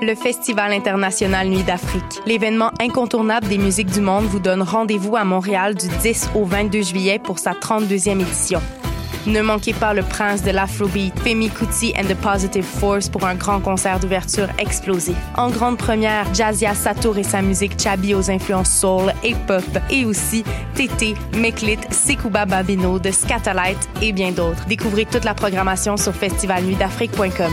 Le Festival international Nuit d'Afrique, l'événement incontournable des musiques du monde, vous donne rendez-vous à Montréal du 10 au 22 juillet pour sa 32e édition. Ne manquez pas le prince de l'Afrobeat, Femi Kuti and the Positive Force pour un grand concert d'ouverture explosif. En grande première, Jazia Satour et sa musique Chabi aux influences soul et pop, et aussi Tété, Meklit, Sekouba Babino de Scatolite et bien d'autres. Découvrez toute la programmation sur festivalnuitdafrique.com.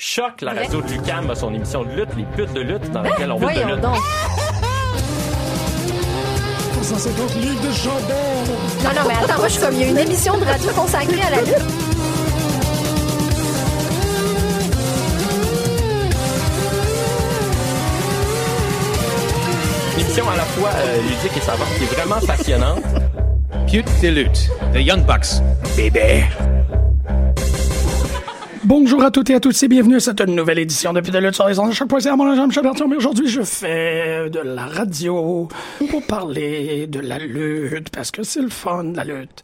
Choc, la radio de Lucam a son émission de lutte, les putes de lutte, dans laquelle on veut de lutte. donc. 150 livres de chandelle. Non, non, mais attends, moi, je suis comme, il y a une émission de radio consacrée à la lutte. Une émission à la fois euh, ludique et savante, qui est vraiment passionnante. Pute de lutte, The Young Bucks. Bébé. Bonjour à toutes et à tous et bienvenue à cette nouvelle édition de lutte sur les ondes de choc.ca. Mon nom est Jean-Michel Bertrand, mais aujourd'hui je fais de la radio pour parler de la lutte parce que c'est le fun la lutte.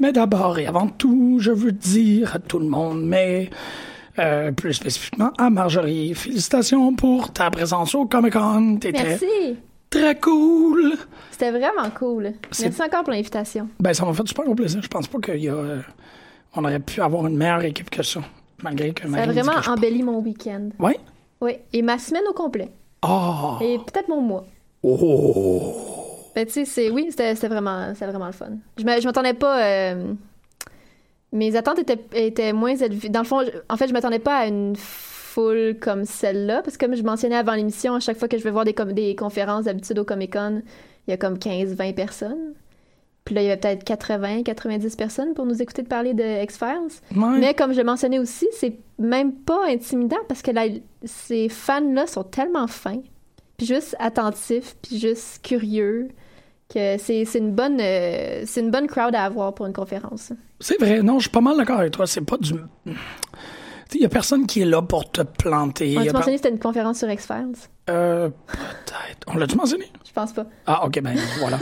Mais d'abord et avant tout, je veux dire à tout le monde, mais euh, plus spécifiquement à Marjorie, félicitations pour ta présence au Comic Con. T'étais Merci. très cool. C'était vraiment cool. C'est- Merci encore pour l'invitation. Ben ça m'a fait super plaisir. Je pense pas qu'il y a, euh, on aurait pu avoir une meilleure équipe que ça, malgré que Ça a vraiment que embelli mon week-end. Ouais? Oui. Et ma semaine au complet. Oh. Et peut-être mon mois. Oh. Ben, tu sais, c'est, oui, c'était, vraiment, vraiment le fun. Je, m'a- je m'attendais pas. euh, mes attentes étaient, étaient moins élevées. Dans le fond, je- en fait, je m'attendais pas à une foule comme celle-là. Parce que comme je mentionnais avant l'émission, à chaque fois que je vais voir des, des conférences d'habitude au Comic Con, il y a comme 15-20 personnes. Puis là, il y avait peut-être 80-90 personnes pour nous écouter de parler de X-Files. Ouais. Mais comme je le mentionnais aussi, c'est même pas intimidant parce que là, ces fans-là sont tellement fins, puis juste attentifs, puis juste curieux, que c'est c'est une bonne euh, c'est une bonne crowd à avoir pour une conférence. C'est vrai, non, je suis pas mal d'accord avec toi. C'est pas du. Il y a personne qui est là pour te planter. On Y a a pas- mentionné que c'était une conférence sur X-Files? Euh, peut-être. On l'a-tu mentionné? Je pense pas. Ah, ok, ben voilà.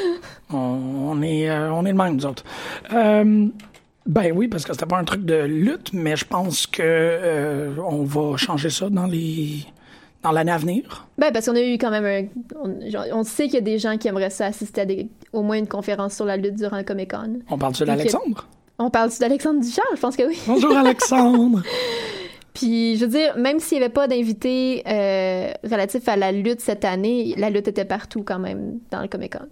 on, on est, euh, on est le même, nous autres. Euh, ben oui, parce que c'était pas un truc de lutte, mais je pense que euh, on va changer ça dans les dans l'année à venir. Ben, parce qu'on a eu quand même un... On, genre, on sait qu'il y a des gens qui aimeraient ça assister à des, au moins une conférence sur la lutte durant le Comic-Con. On parle-tu Ok. d'Alexandre? On parle-tu d'Alexandre Ducharme? Je pense que oui. Bonjour Alexandre! Puis, je veux dire, même s'il n'y avait pas d'invité euh, relatif à la lutte cette année, la lutte était partout quand même dans le Comic Con.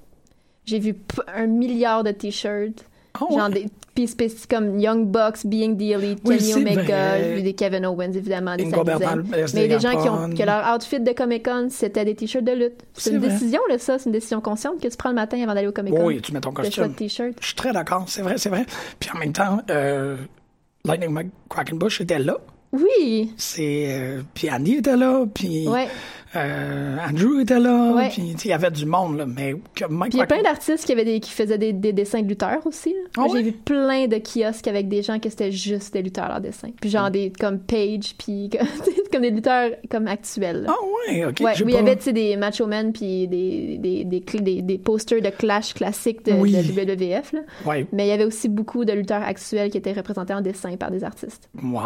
J'ai vu un milliard de t-shirts. Ouais? Genre des puis spécifiques comme Young Bucks, Being the Elite, Oui, Kenny Omega, vrai. j'ai vu des Kevin Owens évidemment, des Sami Mais des gens qui ont que leur outfit de Comic Con, c'était des t-shirts de lutte. C'est une vrai. décision là ça, c'est une décision consciente que tu prends le matin avant d'aller au Comic Con. Oui, tu mets ton costume. de t-shirt. Je suis très d'accord, c'est vrai, c'est vrai. Puis en même temps, euh, Lightning McQuackenbush était là. Oui. C'est euh, puis Andy était là, puis Ouais. Euh, Andrew était là, Ouais. puis il y avait du monde là, mais Puis il y a plein d'artistes qui avaient des qui faisaient des, des dessins de lutteurs aussi. Ah J'ai vu plein de kiosques avec des gens que c'était juste des lutteurs leurs dessins. Puis Mm. genre des comme Page puis comme, comme des lutteurs comme actuels. Ah ouais, ok. Ouais, où il y avait tu sais, des Macho Men puis des, des, des, des, des posters de Clash classiques de, Oui. de WWF. Là. Ouais. Mais il y avait aussi beaucoup de lutteurs actuels qui étaient représentés en dessin par des artistes. Wow.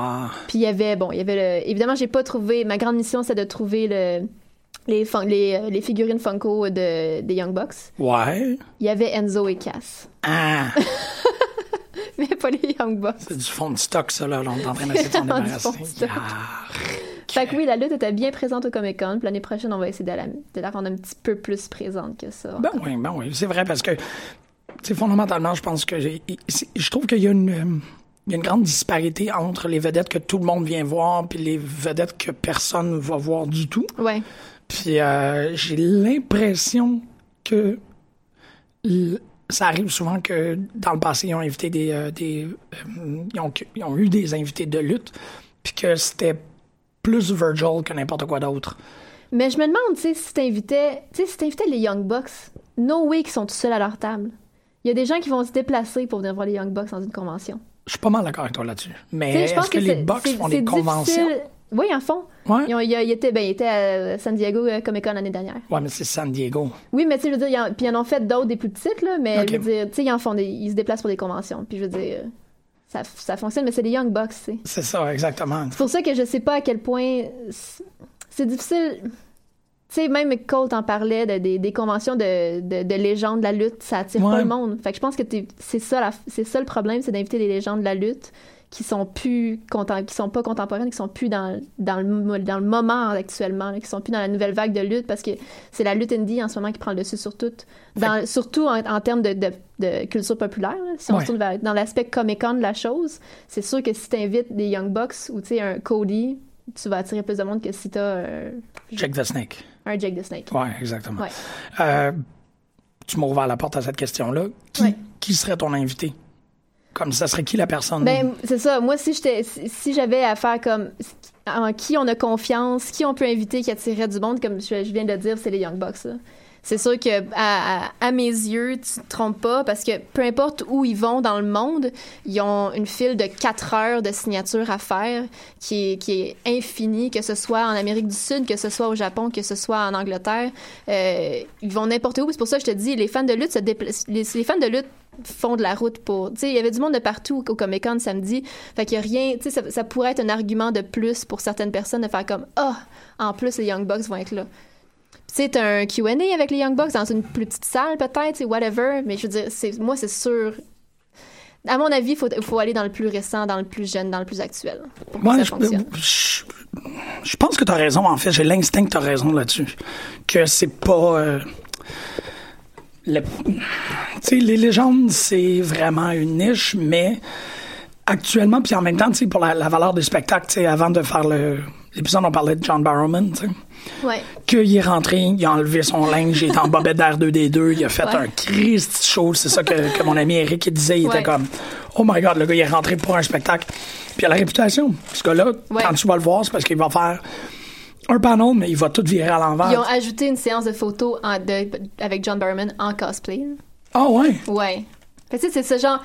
Puis il y avait, bon, il y avait le... Évidemment, j'ai pas trouvé... Ma grande mission, c'est de trouver le... Les, euh, les figurines Funko de, des Young Bucks. Ouais. Il y avait Enzo et Cass. Ah, Mais pas les Young Bucks. c'est du fond de stock ça là, on est en train d'essayer de s'en Du fond de débarrasser. stock. Fait que oui, la lutte était bien présente au Comic Con. Puis l'année prochaine, on va essayer de la, de la rendre un petit peu plus présente que ça. Ben oui, ben oui, c'est vrai parce que c'est fondamentalement, je pense que je trouve qu'il y a une euh, il y a une grande disparité entre les vedettes que tout le monde vient voir puis les vedettes que personne va voir du tout. Ouais. Puis euh, j'ai l'impression que ça arrive souvent que dans le passé, ils ont invité des. euh, des euh, ils, ont, ils ont eu des invités de lutte, puis que c'était plus Virgil que n'importe quoi d'autre. Mais je me demande, tu sais, si t'invitais, tu sais, si t'invitais les Young Bucks, no way qu'ils sont tout seuls à leur table. Il y a des gens qui vont se déplacer pour venir voir les Young Bucks dans une convention. Je suis pas mal d'accord avec toi là-dessus. Mais est-ce que, les c'est- Bucks font des conventions? Oui, en font. Ouais. Ils, ont- il y a- il était, ben, il était à San Diego euh, Comic Con l'année dernière. Ouais, mais c'est San Diego. Oui, mais tu sais, je veux dire, ils en, puis ils en ont fait d'autres des plus petites, là, mais Ok. je veux dire, tu sais, ils en font des, ils se déplacent pour des conventions. Puis je veux dire, ça, ça fonctionne, mais c'est les Young Bucks, tu. C'est ça, exactement. C'est pour ça que je sais pas à quel point c'est- difficile. Tu sais, même Cole t'en parlait de, des, des conventions de, de, de légendes de la lutte, ça attire Ouais. pas le monde. Fait que je pense que t'es- c'est ça, la- ça le problème, c'est d'inviter des légendes de la lutte qui sont plus qui sont pas contemporaines, qui sont plus dans, dans, le, dans le moment actuellement, là, qui sont plus dans la nouvelle vague de lutte parce que c'est la lutte indie en ce moment qui prend le dessus sur tout. Dans, surtout en, en termes de, de, de culture populaire. là. Si on Ouais. se tourne vers- dans l'aspect Comic-Con de la chose, c'est sûr que si t'invites des Young Bucks ou tu un Cody, tu vas attirer plus de monde que si t'as euh, Check the Snake. un Jake the Snake. Ouais, exactement. Ouais. Euh, tu m'as ouvert la porte à cette question-là. Qui, Ouais. qui serait ton invité? Comme ça serait qui la personne? Ben, c'est ça. Moi, si j'étais, si j'avais à faire comme en qui on a confiance, qui on peut inviter qui attirerait du monde, comme je, viens de le dire, c'est les Young Bucks. C'est sûr que à, mes yeux, tu te trompes pas parce que peu importe où ils vont dans le monde, ils ont une file de 4 heures de signatures à faire qui est, qui est infinie, que ce soit en Amérique du Sud, que ce soit au Japon, que ce soit en Angleterre. Euh, ils vont n'importe où. C'est pour ça que je te dis, les fans de lutte se déplacent. Les, les fans de lutte font de la route pour. Tu sais, il y avait du monde de partout au Comic Con samedi. Fait qu'il y a rien. Tu sais, ça, ça pourrait être un argument de plus pour certaines personnes de faire comme Ah, en plus, les Young Bucks vont être là. Puis, Tu sais, t'as un QA avec les Young Bucks dans une plus petite salle, peut-être, whatever. Mais je veux dire, c'est, moi, c'est sûr. À mon avis, il faut, faut aller dans le plus récent, dans le plus jeune, dans le plus actuel. Pour que Ouais, ça je, fonctionne. je- je pense que tu as raison, en fait. J'ai l'instinct que tu as raison là-dessus. Que c'est pas. euh, le- les légendes, c'est vraiment une niche, mais actuellement, puis en même temps, pour la, la valeur du spectacle, avant de faire le. L'épisode, on parlait de John Barrowman, tu sais. Ouais. qu'il est rentré, il a enlevé son linge, il est en bobette d'R2D2, il a fait Ouais. un Christ show, c'est ça que, que mon ami Eric il disait, il était comme Oh my god, le gars il est rentré pour un spectacle. Puis il a la réputation. Ce gars-là, quand tu vas le voir, c'est parce qu'il va faire un panel, mais il va tout virer à Ils ont l'envers. ajouté une séance de photos en- de- avec John Barrowman en cosplay. Ah ouais? Ouais. Fait c'est ce genre.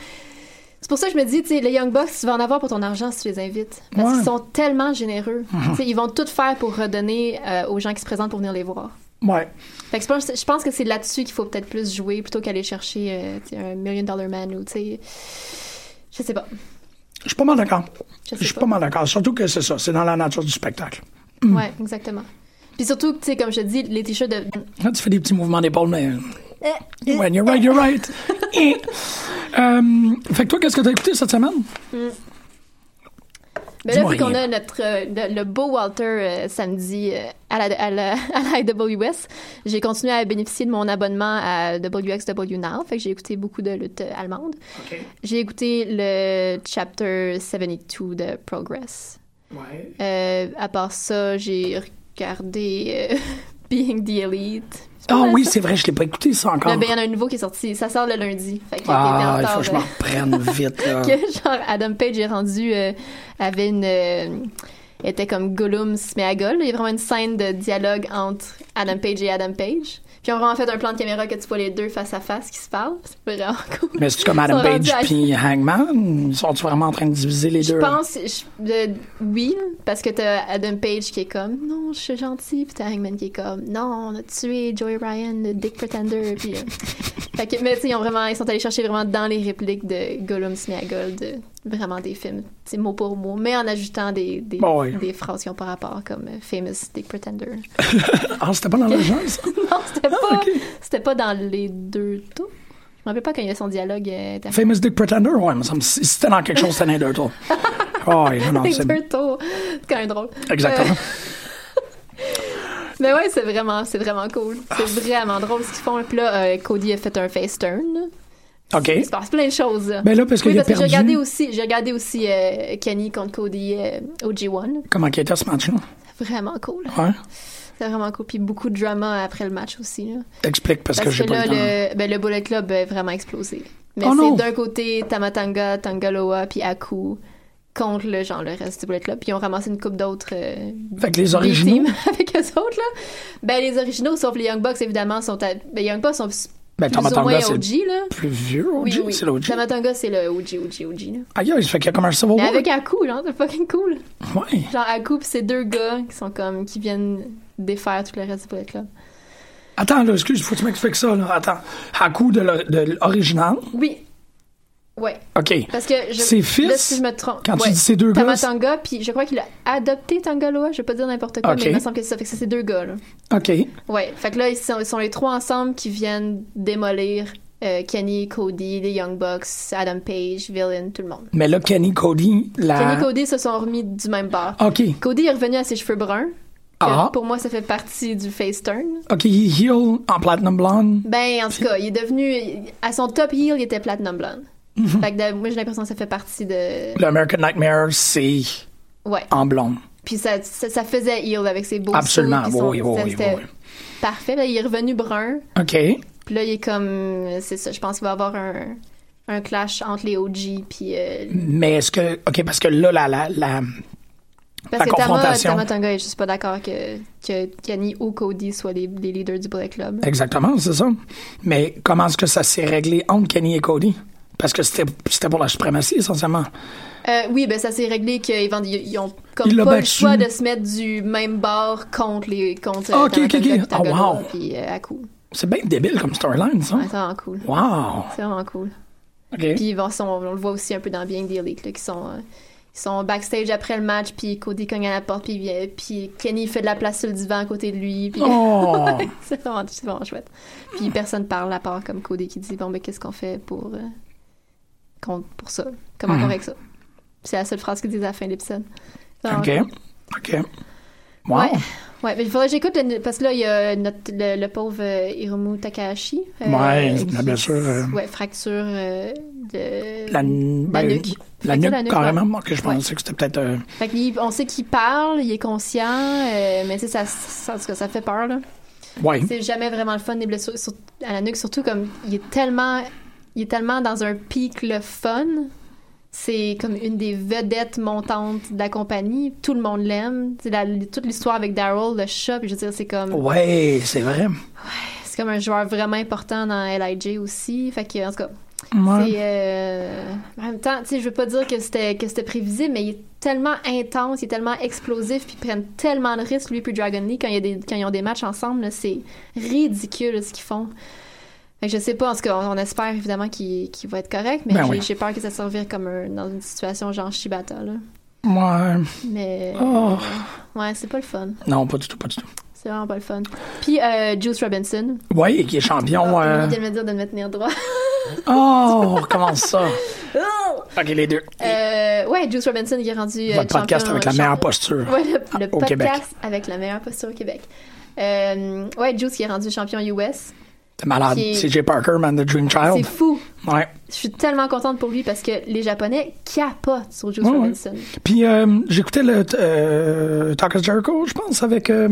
C'est pour ça que je me dis, tu les Young Bucks, tu vas en avoir pour ton argent si tu les invites. Parce Ouais. Mhm. qu'ils sont tellement généreux. Sais, Ils vont tout faire pour redonner euh, aux gens qui se présentent pour venir les voir. Ouais. Fait que je pense, que c'est là-dessus qu'il faut peut-être plus jouer plutôt qu'aller chercher euh, un Million Dollar Man ou, tu sais. Je sais pas. Je suis pas mal d'accord. Je Je suis pas. pas mal d'accord. Surtout que c'est ça, c'est dans la nature du spectacle. Ouais, exactement. Puis surtout, tu sais, comme je te dis, les t-shirts de. Là, tu fais des petits mouvements d'épaule, mais. Eh, When you're right, you're right. Euh, fait que toi, qu'est-ce que t'as écouté cette semaine? Ben là, vu qu'on a notre, euh, le, le beau Walter euh, samedi euh, à, la, à, la, à la IWS, j'ai continué à bénéficier de mon abonnement à WXW Now. Fait que j'ai écouté beaucoup de lutte euh, allemande. J'ai écouté le chapter 72 de Progress. Ouais. Euh, à part ça, j'ai regardé euh, Being the Elite. Ah oui, c'est vrai, je l'ai pas écouté ça encore. Ben, il y en a un nouveau qui est sorti. Ça sort le lundi. Fait que, ah, il il faut que je m'en reprenne vite, là. que genre Adam Page est rendu euh, avait une euh, était comme Gollum Smeagol. Il y a vraiment une scène de dialogue entre Adam Page et Adam Page. Puis ils ont vraiment fait un plan de caméra que tu vois les deux face à face qui se parlent. C'est vraiment cool. Mais c'est comme Adam Page à- puis Hangman? Ils sont vraiment en train de diviser les Je deux? pense, je- de- oui, parce que t'as Adam Page qui est comme non, je suis gentil, puis t'as Hangman qui est comme non, on a tué Joey Ryan, le Dick Pretender, puis. euh, fait que, mais tu sais, ils ont vraiment, ils sont allés chercher vraiment dans les répliques de Gollum Smeagol, de vraiment des films, mot pour mot, mais en ajoutant des des, Bon, oui. des phrases qui ont pas rapport, comme euh, Famous Dick Pretender. Ah, c'était pas dans genre, ça? non, c'était pas, Ah, c'était pas dans les deux tours. Je me rappelle pas quand il y a son dialogue. euh, Famous Dick Pretender? Ouais, mais ça me- si c'était dans quelque chose, c'était dans les deux tours. Oh, oui, non, c'est... deux tours. C'est quand même drôle. Exactement. Mais ouais, c'est vraiment, c'est vraiment cool. C'est vraiment drôle ce qu'ils font. Puis là, euh, Cody a fait un face turn. OK. Il se passe plein de choses. là. Ben là, parce oui, que j'ai regardé aussi, j'ai regardé aussi euh, Kenny contre Cody euh, au G1. Comment qu'il était ce match-là? Vraiment cool. Ouais. C'est vraiment cool. Puis beaucoup de drama après le match aussi. Là. Explique parce, Parce que j'ai que pas là, le le, ben, le Bullet Club a vraiment explosé. Mais Oh c'est d'un côté Tamatanga, Tangaloa, puis Aku contre le genre le reste du Bullet Club. Puis ils ont ramassé une coupe d'autres. euh, Fait que les originaux, avec eux autres, là. Ben, les originaux, sauf les Young Bucks, évidemment, sont à... Ben, les Young Bucks sont ben, Tamatanga, c'est là. le plus vieux OG, Oui, oui. c'est l'OG. Tamatanga, c'est le OG, OG, OG, là. Aïe, aïe, ça fait qu'il y a comme un Civil Mais War. avec Aku, genre, c'est fucking cool. Ouais. Genre, Aku, pis c'est deux gars qui sont comme... qui viennent défaire tout le reste du Bullet Club. Attends, là, excuse, faut que tu m'expliques ça, là. Attends. L'or- de l'original. Oui. Ouais. OK. Parce que je... Ses fils, Là, si je me trompe... Quand tu ouais. dis ces deux gars, Tamatanga, puis je crois qu'il a adopté Tangaloa, je vais pas dire n'importe quoi, mais il me semble que c'est ça. Fait que c'est ces deux gars, là. OK. Ouais, fait que là, ils sont, ils sont les trois ensemble qui viennent démolir euh, Kenny, Cody, les Young Bucks, Adam Page, Villain, tout le monde. Mais là, Kenny, Cody, la... Kenny et Cody se sont remis du même bar. OK. Cody est revenu à ses cheveux bruns. Ah. Pour moi, ça fait partie du face turn. OK, il heal en Platinum Blonde. Ben, en tout cas, il est devenu. À son top heel, il était Platinum Blonde. Mhm. Fait que de- moi, j'ai l'impression que ça fait partie de. Le American Nightmare, c'est Ouais. en blonde. Puis ça, ça, ça faisait heel avec ses beaux Absolument, oui, oui, oui. Parfait. Là, il est revenu brun. OK. Puis là, il est comme. C'est ça, je pense qu'il va y avoir un, un clash entre les OG. Puis. euh, Mais est-ce que... OK, parce que là, la... la, la... parce La que Tama, confrontation. Tama Tonga est juste pas d'accord que, que Kenny ou Cody soient les, les leaders du Bullet Club. Exactement, c'est ça. Mais comment est-ce que ça s'est réglé entre Kenny et Cody? Parce que c'était c'était pour la suprématie, essentiellement. Euh, oui, ben ça s'est réglé qu'ils ont comme Il pas le choix de se mettre du même bord contre les contre Ah, euh, ok, Tama ok, ok. Tangaloa, Oh, wow. puis euh, Aku. C'est bien débile comme storyline, ça. Ouais, c'est vraiment cool. Wow. C'est vraiment cool. OK. Puis ils vont, sont- on le voit aussi un peu dans Being là, qui sont, euh, ils sont backstage après le match, puis Cody cogne à la porte, puis, puis Kenny fait de la place sur le divan à côté de lui. Puis Oh! c'est vraiment, vraiment chouette. Puis personne parle à part comme Cody qui dit bon ben qu'est-ce qu'on fait pour contre- pour ça Comment on règle ça? C'est la seule phrase qu'ils disent à la fin de l'épisode. C'est OK. OK. Wow. Ouais. Ouais, mais il faudrait que j'écoute parce que là il y a notre, le, le pauvre euh, Hiromu Takahashi. euh, Ouais, qui- la blessure, euh, Ouais, fracture de La, ben, la nuque. La nuque, de la nuque, carrément. ouais. Moi, que je pensais que c'était peut-être... euh, Fait que on sait qu'il parle, il est conscient, euh, mais tu sais, ça, ça, cas, ça fait peur, là. Ouais. C'est jamais vraiment le fun des blessures sur- à la nuque, surtout comme il est tellement, il est tellement dans un pic le fun. C'est comme une des vedettes montantes de la compagnie. Tout le monde l'aime. La- toute l'histoire avec Daryl, le chat, puis je veux dire, c'est comme, Ouais, c'est vrai. c'est comme un joueur vraiment important dans LIJ aussi. Fait que, en tout cas, Ouais. c'est, euh, en même temps, je veux pas dire que c'était que c'était prévisible, mais il est tellement intense, il est tellement explosif, puis ils prennent tellement de risques lui puis Dragon Lee quand, il y a des, quand ils ont des matchs ensemble, c'est ridicule ce qu'ils font. Je sais pas, en tout cas, on, on espère évidemment qu'il va être correct, mais Ben j'ai oui. peur que ça servir comme un- dans une situation genre Shibata, là. Ouais. Mais Oh. ouais, c'est pas le fun. Non, pas du tout, pas du tout. C'est vraiment pas le fun. Puis euh, Juice Robinson. Et qui est champion. Euh, Il vient de me dire de me tenir droit. Oh, comment ça? OK, les deux. Euh, ouais, Juice Robinson il est rendu euh, Votre podcast avec la meilleure posture. Ouais, le, le au podcast Québec. avec la meilleure posture au Québec. Ouais, Juice qui est rendu champion US. C'est malade. C'est Jay Parker, Man the Dream C'est Child. fou. Ouais. Je suis tellement contente pour lui parce que les Japonais capotent sur Juice Ouais, ouais. Puis euh, j'écoutais le euh, Talk of Jericho, je pense, avec euh,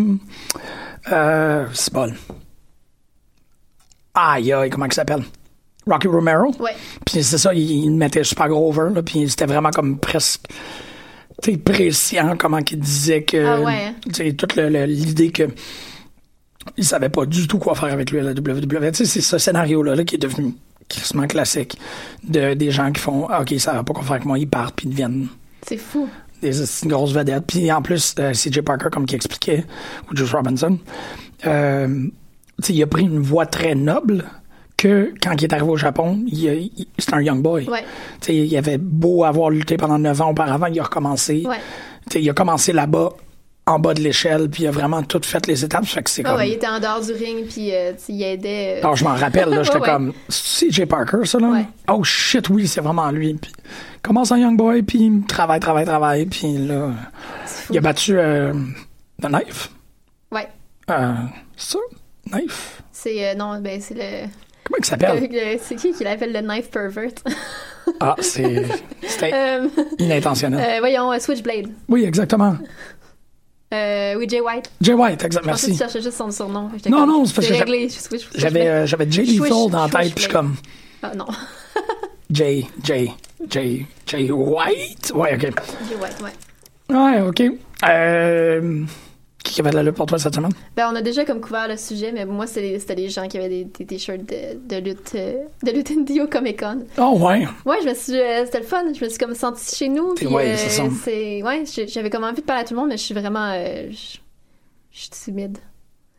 euh, c'est bon. Aïe, aïe, comment il s'appelle? Rocky Romero? Ouais. Puis c'est ça, il, mettait super gros over, là, puis c'était vraiment comme presque tu sais, prescient comment il disait que Ah ouais, hein? tu sais, toute l'idée que il savait pas du tout quoi faire avec lui à la WWE. C'est ce scénario-là là, qui est devenu crissement classique de, des gens qui font ah, OK, ça va pas quoi faire avec moi, ils partent puis ils deviennent C'est fou. des esti de grosses vedettes. Puis en plus, euh, CJ Parker, comme qui expliquait, ou Juice Robinson, euh, il a pris une voie très noble que quand il est arrivé au Japon, il, il- c'était un young boy. Ouais. Il avait beau avoir lutté pendant 9 ans auparavant, il a recommencé. Ouais. Il a commencé là-bas, en bas de l'échelle, puis il a vraiment tout fait les étapes. Fait que c'est Ah comme... ouais, il était en dehors du ring puis euh, il aidait. euh, Alors, je m'en rappelle, là, j'étais Ouais, comme, c'est CJ Parker, ça, là? Ouais. Oh shit, oui, c'est vraiment lui. Puis, commence en Young Boy, puis il travaille, travaille, travaille, puis là, il a battu euh, The Knife. Ouais. Euh, c'est ça? Knife? C'est euh, non, ben c'est le, Comment il s'appelle? le- c'est qui qui l'appelle le knife pervert? Ah, c'est, c'était Euh, inintentionnel. voyons, Switchblade. Oui, exactement. Euh, oui, Jay White. Jay White, exact, Je pensais que merci. tu cherchais juste son surnom. Non, non, c'est parce que réglé. Je- je- je- je- J'avais euh, j'avais Jay Lethal dans la tête, puis je suis comme Ah, non. Jay, Jay, Jay, Jay White? Ouais, ok. Jay White, ouais. Ouais, ok. Euh, qui avait de la lutte pour toi cette semaine? Ben, on a déjà comme couvert le sujet, mais moi, c'était les gens qui avaient des, des t-shirts de, de lutte, euh, de lutte indie au Comic Con. Oh, ouais. Ouais, je me suis, euh, c'était le fun. Je me suis comme sentie chez nous. Puis, ouais, euh, c'est ouais, j'avais comme envie de parler à tout le monde, mais je suis vraiment, euh, je je suis timide.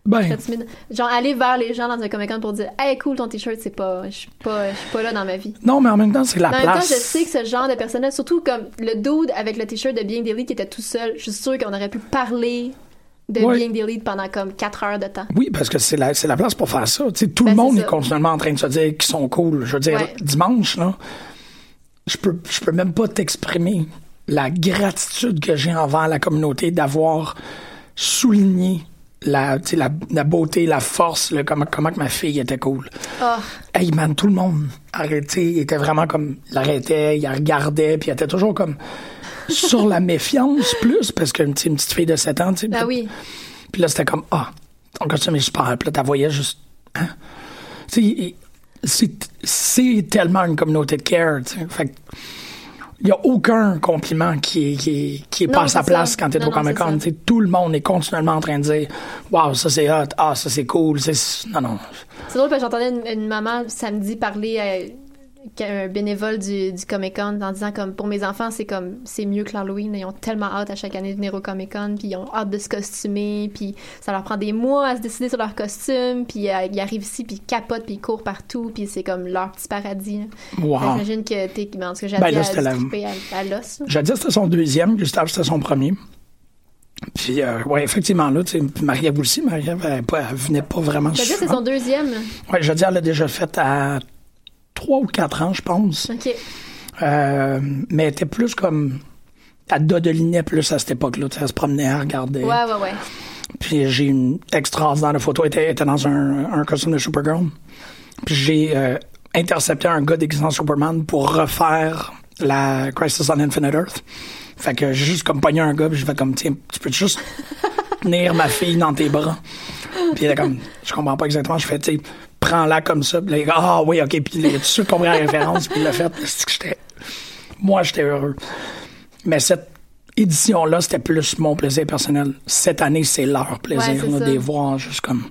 Ben, Très timide. Genre, aller vers les gens dans un Comic Con pour dire, hey, cool, ton t-shirt, c'est pas, je suis pas, je suis pas là dans ma vie. non, mais en même temps, c'est la En même temps, place. je sais que ce genre de personnage, surtout comme le dude avec le t-shirt de Being Delete qui était tout seul, je suis sûre qu'on aurait pu parler de Ouais. Being Delete pendant comme 4 heures de temps. Oui, parce que c'est la, c'est la place pour faire ça. Tout Ben, le monde c'est est continuellement en train de se dire qu'ils sont cool. Je veux dire, Ouais. dimanche, là, je peux, je peux même pas t'exprimer la gratitude que j'ai envers la communauté d'avoir souligné la, la, la beauté, la force, le, comment, comment que ma fille était cool. Ah, Hey man, tout le monde arrêté, il était vraiment comme, l'arrêtait, il regardait, puis il était toujours comme sur la méfiance plus, parce sais, une petite fille de 7 ans, tu sais. ben oui. puis là, c'était comme, ah, ton costume est super. Puis là, t'as voyais juste, hein? Tu sais, c'est, tellement une communauté de care, tu sais. Fait il y a aucun compliment qui est, qui est, pas à sa place ça. quand t'es au Comic Con. Tout le monde est continuellement en train de dire, waouh, ça c'est hot, ah, ça c'est cool. C'est, non, non. C'est drôle parce que j'entendais une, une maman samedi parler à un bénévole du, du Comic Con en disant comme pour mes enfants c'est comme c'est mieux que l'Halloween ils ont tellement hâte à chaque année de venir au Comic Con puis ils ont hâte de se costumer puis ça leur prend des mois à se décider sur leur costume puis euh, ils arrivent ici puis ils capotent puis ils courent partout puis c'est comme leur petit paradis Wow. J'imagine que t'es ben, en tout cas j'ai Ben, là, à la- à, à l'os. Jadis, c'était son deuxième. Gustave, c'était son premier. Puis, euh, ouais, effectivement, là, tu sais, Marie-Ève aussi. Marie-Ève, elle, pas- elle venait pas vraiment Jadis, c'est souvent. son deuxième là. Ouais, Jadis, elle l'a déjà fait à trois ou quatre ans, je pense. ok Euh, mais elle était plus comme. Elle dodelinait plus à cette époque-là. Elle se promenait, elle regardait. ouais ouais ouais Puis j'ai une extraordinaire photo. Elle était, elle était dans un, un costume de Supergirl. Puis j'ai euh, intercepté un gars déguisé en Superman pour refaire la Crisis on Infinite Earth. Fait que j'ai juste comme pogné un gars, puis j'ai fait comme, tiens, tu peux juste tenir ma fille dans tes bras. Puis il était comme, je comprends pas exactement. Je fais, tu sais, prends-la comme ça. Puis là, il dit, ah oui, ok. Puis il a tout de suite compris la référence, puis il l'a fait. C'est que j'étais- Moi, j'étais heureux. Mais cette édition-là, c'était plus mon plaisir personnel. Cette année, c'est leur plaisir Ouais, là, de les voir juste comme.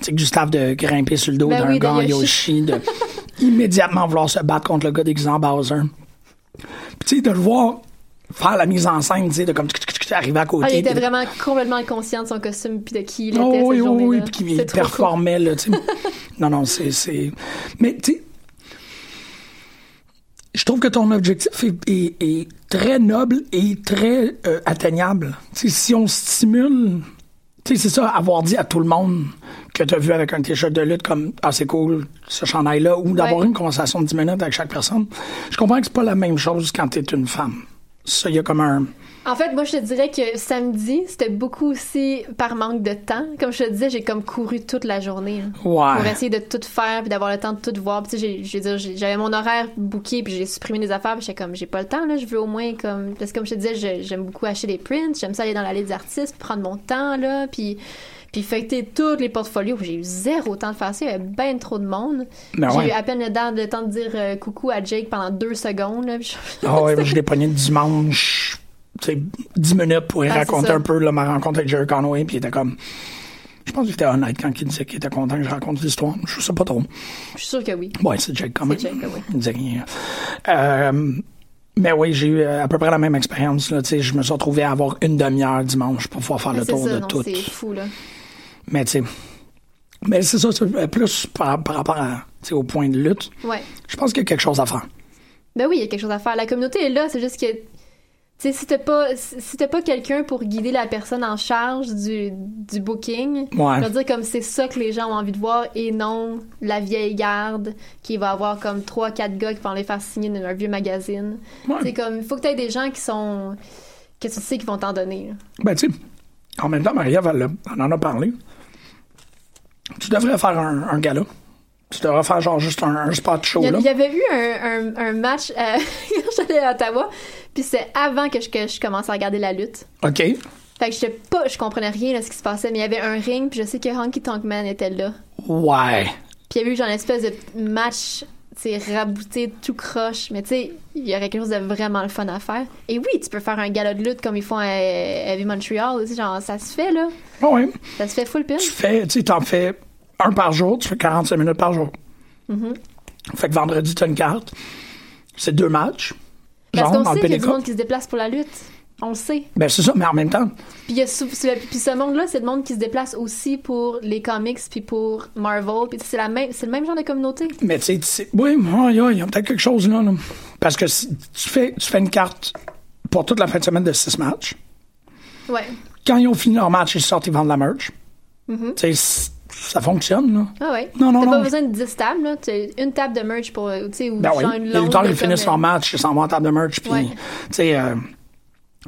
Tu sais, Gustave de grimper sur le dos Ben d'un oui, gars Yoshi. De immédiatement vouloir se battre contre le gars en Bowser. Puis tu sais, de le voir faire la mise en scène, tu sais, de comme arriver à côté. Ah, il était vraiment complètement conscient de son costume puis de qui il était Oh, cette oui, oui, journée-là. oui, puis qu'il cool. performait, là, tu sais. non, non, c'est, c'est... Mais, tu sais, je trouve que ton objectif est, est- est très noble et très euh, atteignable. Tu sais, si on stimule... Tu sais, c'est ça, avoir dit à tout le monde que tu as vu avec un t-shirt de lutte comme « Ah, c'est cool, ce chandail-là », ou d'avoir Ouais. une conversation de 10 minutes avec chaque personne. Je comprends que c'est pas la même chose quand tu es une femme. Ça, il y a comme un... En fait, moi, je te dirais que samedi, c'était beaucoup aussi par manque de temps. Comme je te disais, j'ai comme couru toute la journée. là, Ouais. Pour essayer de tout faire puis d'avoir le temps de tout voir. Puis, tu sais, j'avais mon horaire booké puis j'ai supprimé des affaires. Puis j'étais comme, j'ai pas le temps, là. Je veux au moins comme. Parce que comme je te disais, j'aime beaucoup acheter des prints. J'aime ça aller dans l'allée des artistes, prendre mon temps, là. Puis. Puis feuilleter tous les portfolios. J'ai eu zéro temps de faire ça. Il y avait bien trop de monde. Ben j'ai ouais. eu à peine le temps, le temps de dire euh, coucou à Jake pendant deux secondes. Là, je- Ah ouais, je l'ai pogné le dimanche, tu sais, 10 minutes pour Ah, raconter un peu là, ma rencontre avec Jerry Conway, puis il était comme... Je pense qu'il était honnête quand il disait qu'il était content que je raconte l'histoire. Je sais pas trop. je suis sûre que oui. Ouais, c'est Jake quand même. C'est Jake, oui. Il disait rien. Euh, mais oui, j'ai eu euh, à peu près la même expérience. Là, tu sais, je me suis retrouvé à avoir une demi-heure dimanche pour pouvoir faire le Ah, tour ça, de non, tout. c'est fou, là. Mais tu sais... Mais c'est ça, c'est plus par, par rapport à, au point de lutte. Ouais. Je pense qu'il y a quelque chose à faire. Ben oui, il y a quelque chose à faire. La communauté est là, c'est juste que, tu sais, si t'as pas, si pas quelqu'un pour guider la personne en charge du, du booking, Ouais. je veux dire comme c'est ça que les gens ont envie de voir et non la vieille garde qui va avoir comme trois, quatre gars qui vont aller faire signer dans un vieux magazine. Ouais. C'est comme, il faut que t'aies des gens qui sont, que tu sais qu'ils vont t'en donner. là. Ben, tu sais, en même temps, Marie-Ève, elle en a parlé. Tu devrais faire un, un gala. Tu devrais faire genre juste un, un spot show, Il y, a- là. il y avait eu un, un, un match euh, quand j'allais à Ottawa, puis c'est avant que je, que je commence à regarder la lutte. OK. Fait que j'étais pas, je comprenais rien de ce qui se passait, mais il y avait un ring, puis je sais que Honky Tonk Man était là. Ouais. Puis il y avait eu genre une espèce de match, sais, rabouté, tout croche, mais tu sais, il y aurait quelque chose de vraiment le fun à faire. Et oui, tu peux faire un gala de lutte comme ils font à Heavy Montreal, aussi, genre, ça se fait, là. Ah ouais. Ça se fait full pin. Tu fais, tu t'en fais un par jour, tu fais 45 minutes par jour. Mm-hmm. Fait que vendredi, t'as une carte. C'est deux matchs. Parce qu'on sait qu'il y a du monde qui se déplace pour la lutte. On le sait. Ben, c'est ça, mais en même temps, Puis, y a le- ce monde-là, c'est le monde qui se déplace aussi pour les comics, puis pour Marvel. Puis c'est la même, c'est le même genre de communauté. Mais tu sais, oui, il y a peut-être quelque chose là, là. Parce que si tu fais, tu fais une carte pour toute la fin de semaine de six matchs. Ouais. Quand ils ont fini leur match, ils sortent, ils vendent la merch. Tu sais, c- ça fonctionne, là. Ah ouais. Non, non, T'as pas non. besoin de 10 tables, là. T'as une table de merch pour, tu sais, ou Ben oui. une longue lutteurs, de ils finissent leur match, ils s'en vont en table de merch, puis, tu sais, euh,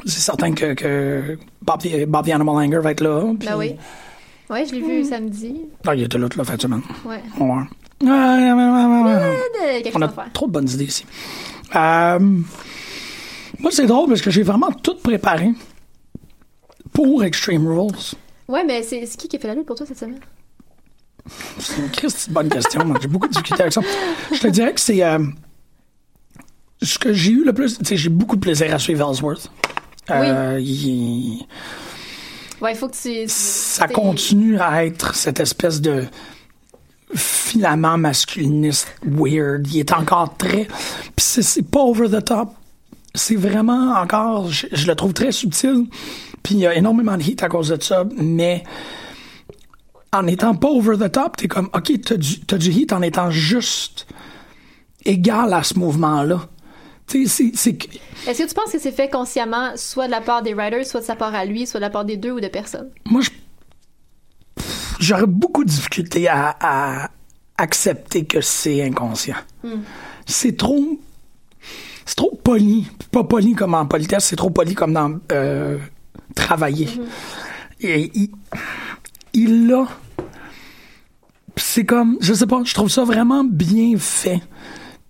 c'est certain que, que Bob, the- Bob the Animal Anger va être là. puis- Ben oui. Ouais, je l'ai vu samedi. Ah, il était là toute la fin de semaine. Ouais. Ouais. Ouais, ouais, On a faire. trop de bonnes idées ici. Euh, moi, c'est drôle parce que j'ai vraiment tout préparé pour Extreme Rules. Ouais, mais c'est qui qui a fait la lutte pour toi cette semaine? C'est une Christi de bonne question. J'ai beaucoup discuté avec ça. Je te dirais que c'est euh, ce que j'ai eu le plus. Tu sais, j'ai beaucoup de plaisir à suivre Ellsworth. Euh, il- Ouais, il faut que tu. ça continue à être cette espèce de filament masculiniste weird. Il est encore très. Puis c'est- pas over the top. C'est vraiment encore. Je, je le trouve très subtil. Puis il y a énormément de hit à cause de ça. Mais en étant pas over the top, t'es comme, OK, t'as du, t'as du hit en étant juste égal à ce mouvement-là. Que- Est-ce que tu penses que c'est fait consciemment, soit de la part des writers, soit de sa part à lui, soit de la part des deux ou de personne? moi, je- j'aurais beaucoup de difficulté à, à accepter que c'est inconscient. C'est trop. C'est trop poli. Pas poli comme en politesse, c'est trop poli comme dans euh, travailler. Et il, il l'a. C'est comme, je sais pas, je trouve ça vraiment bien fait.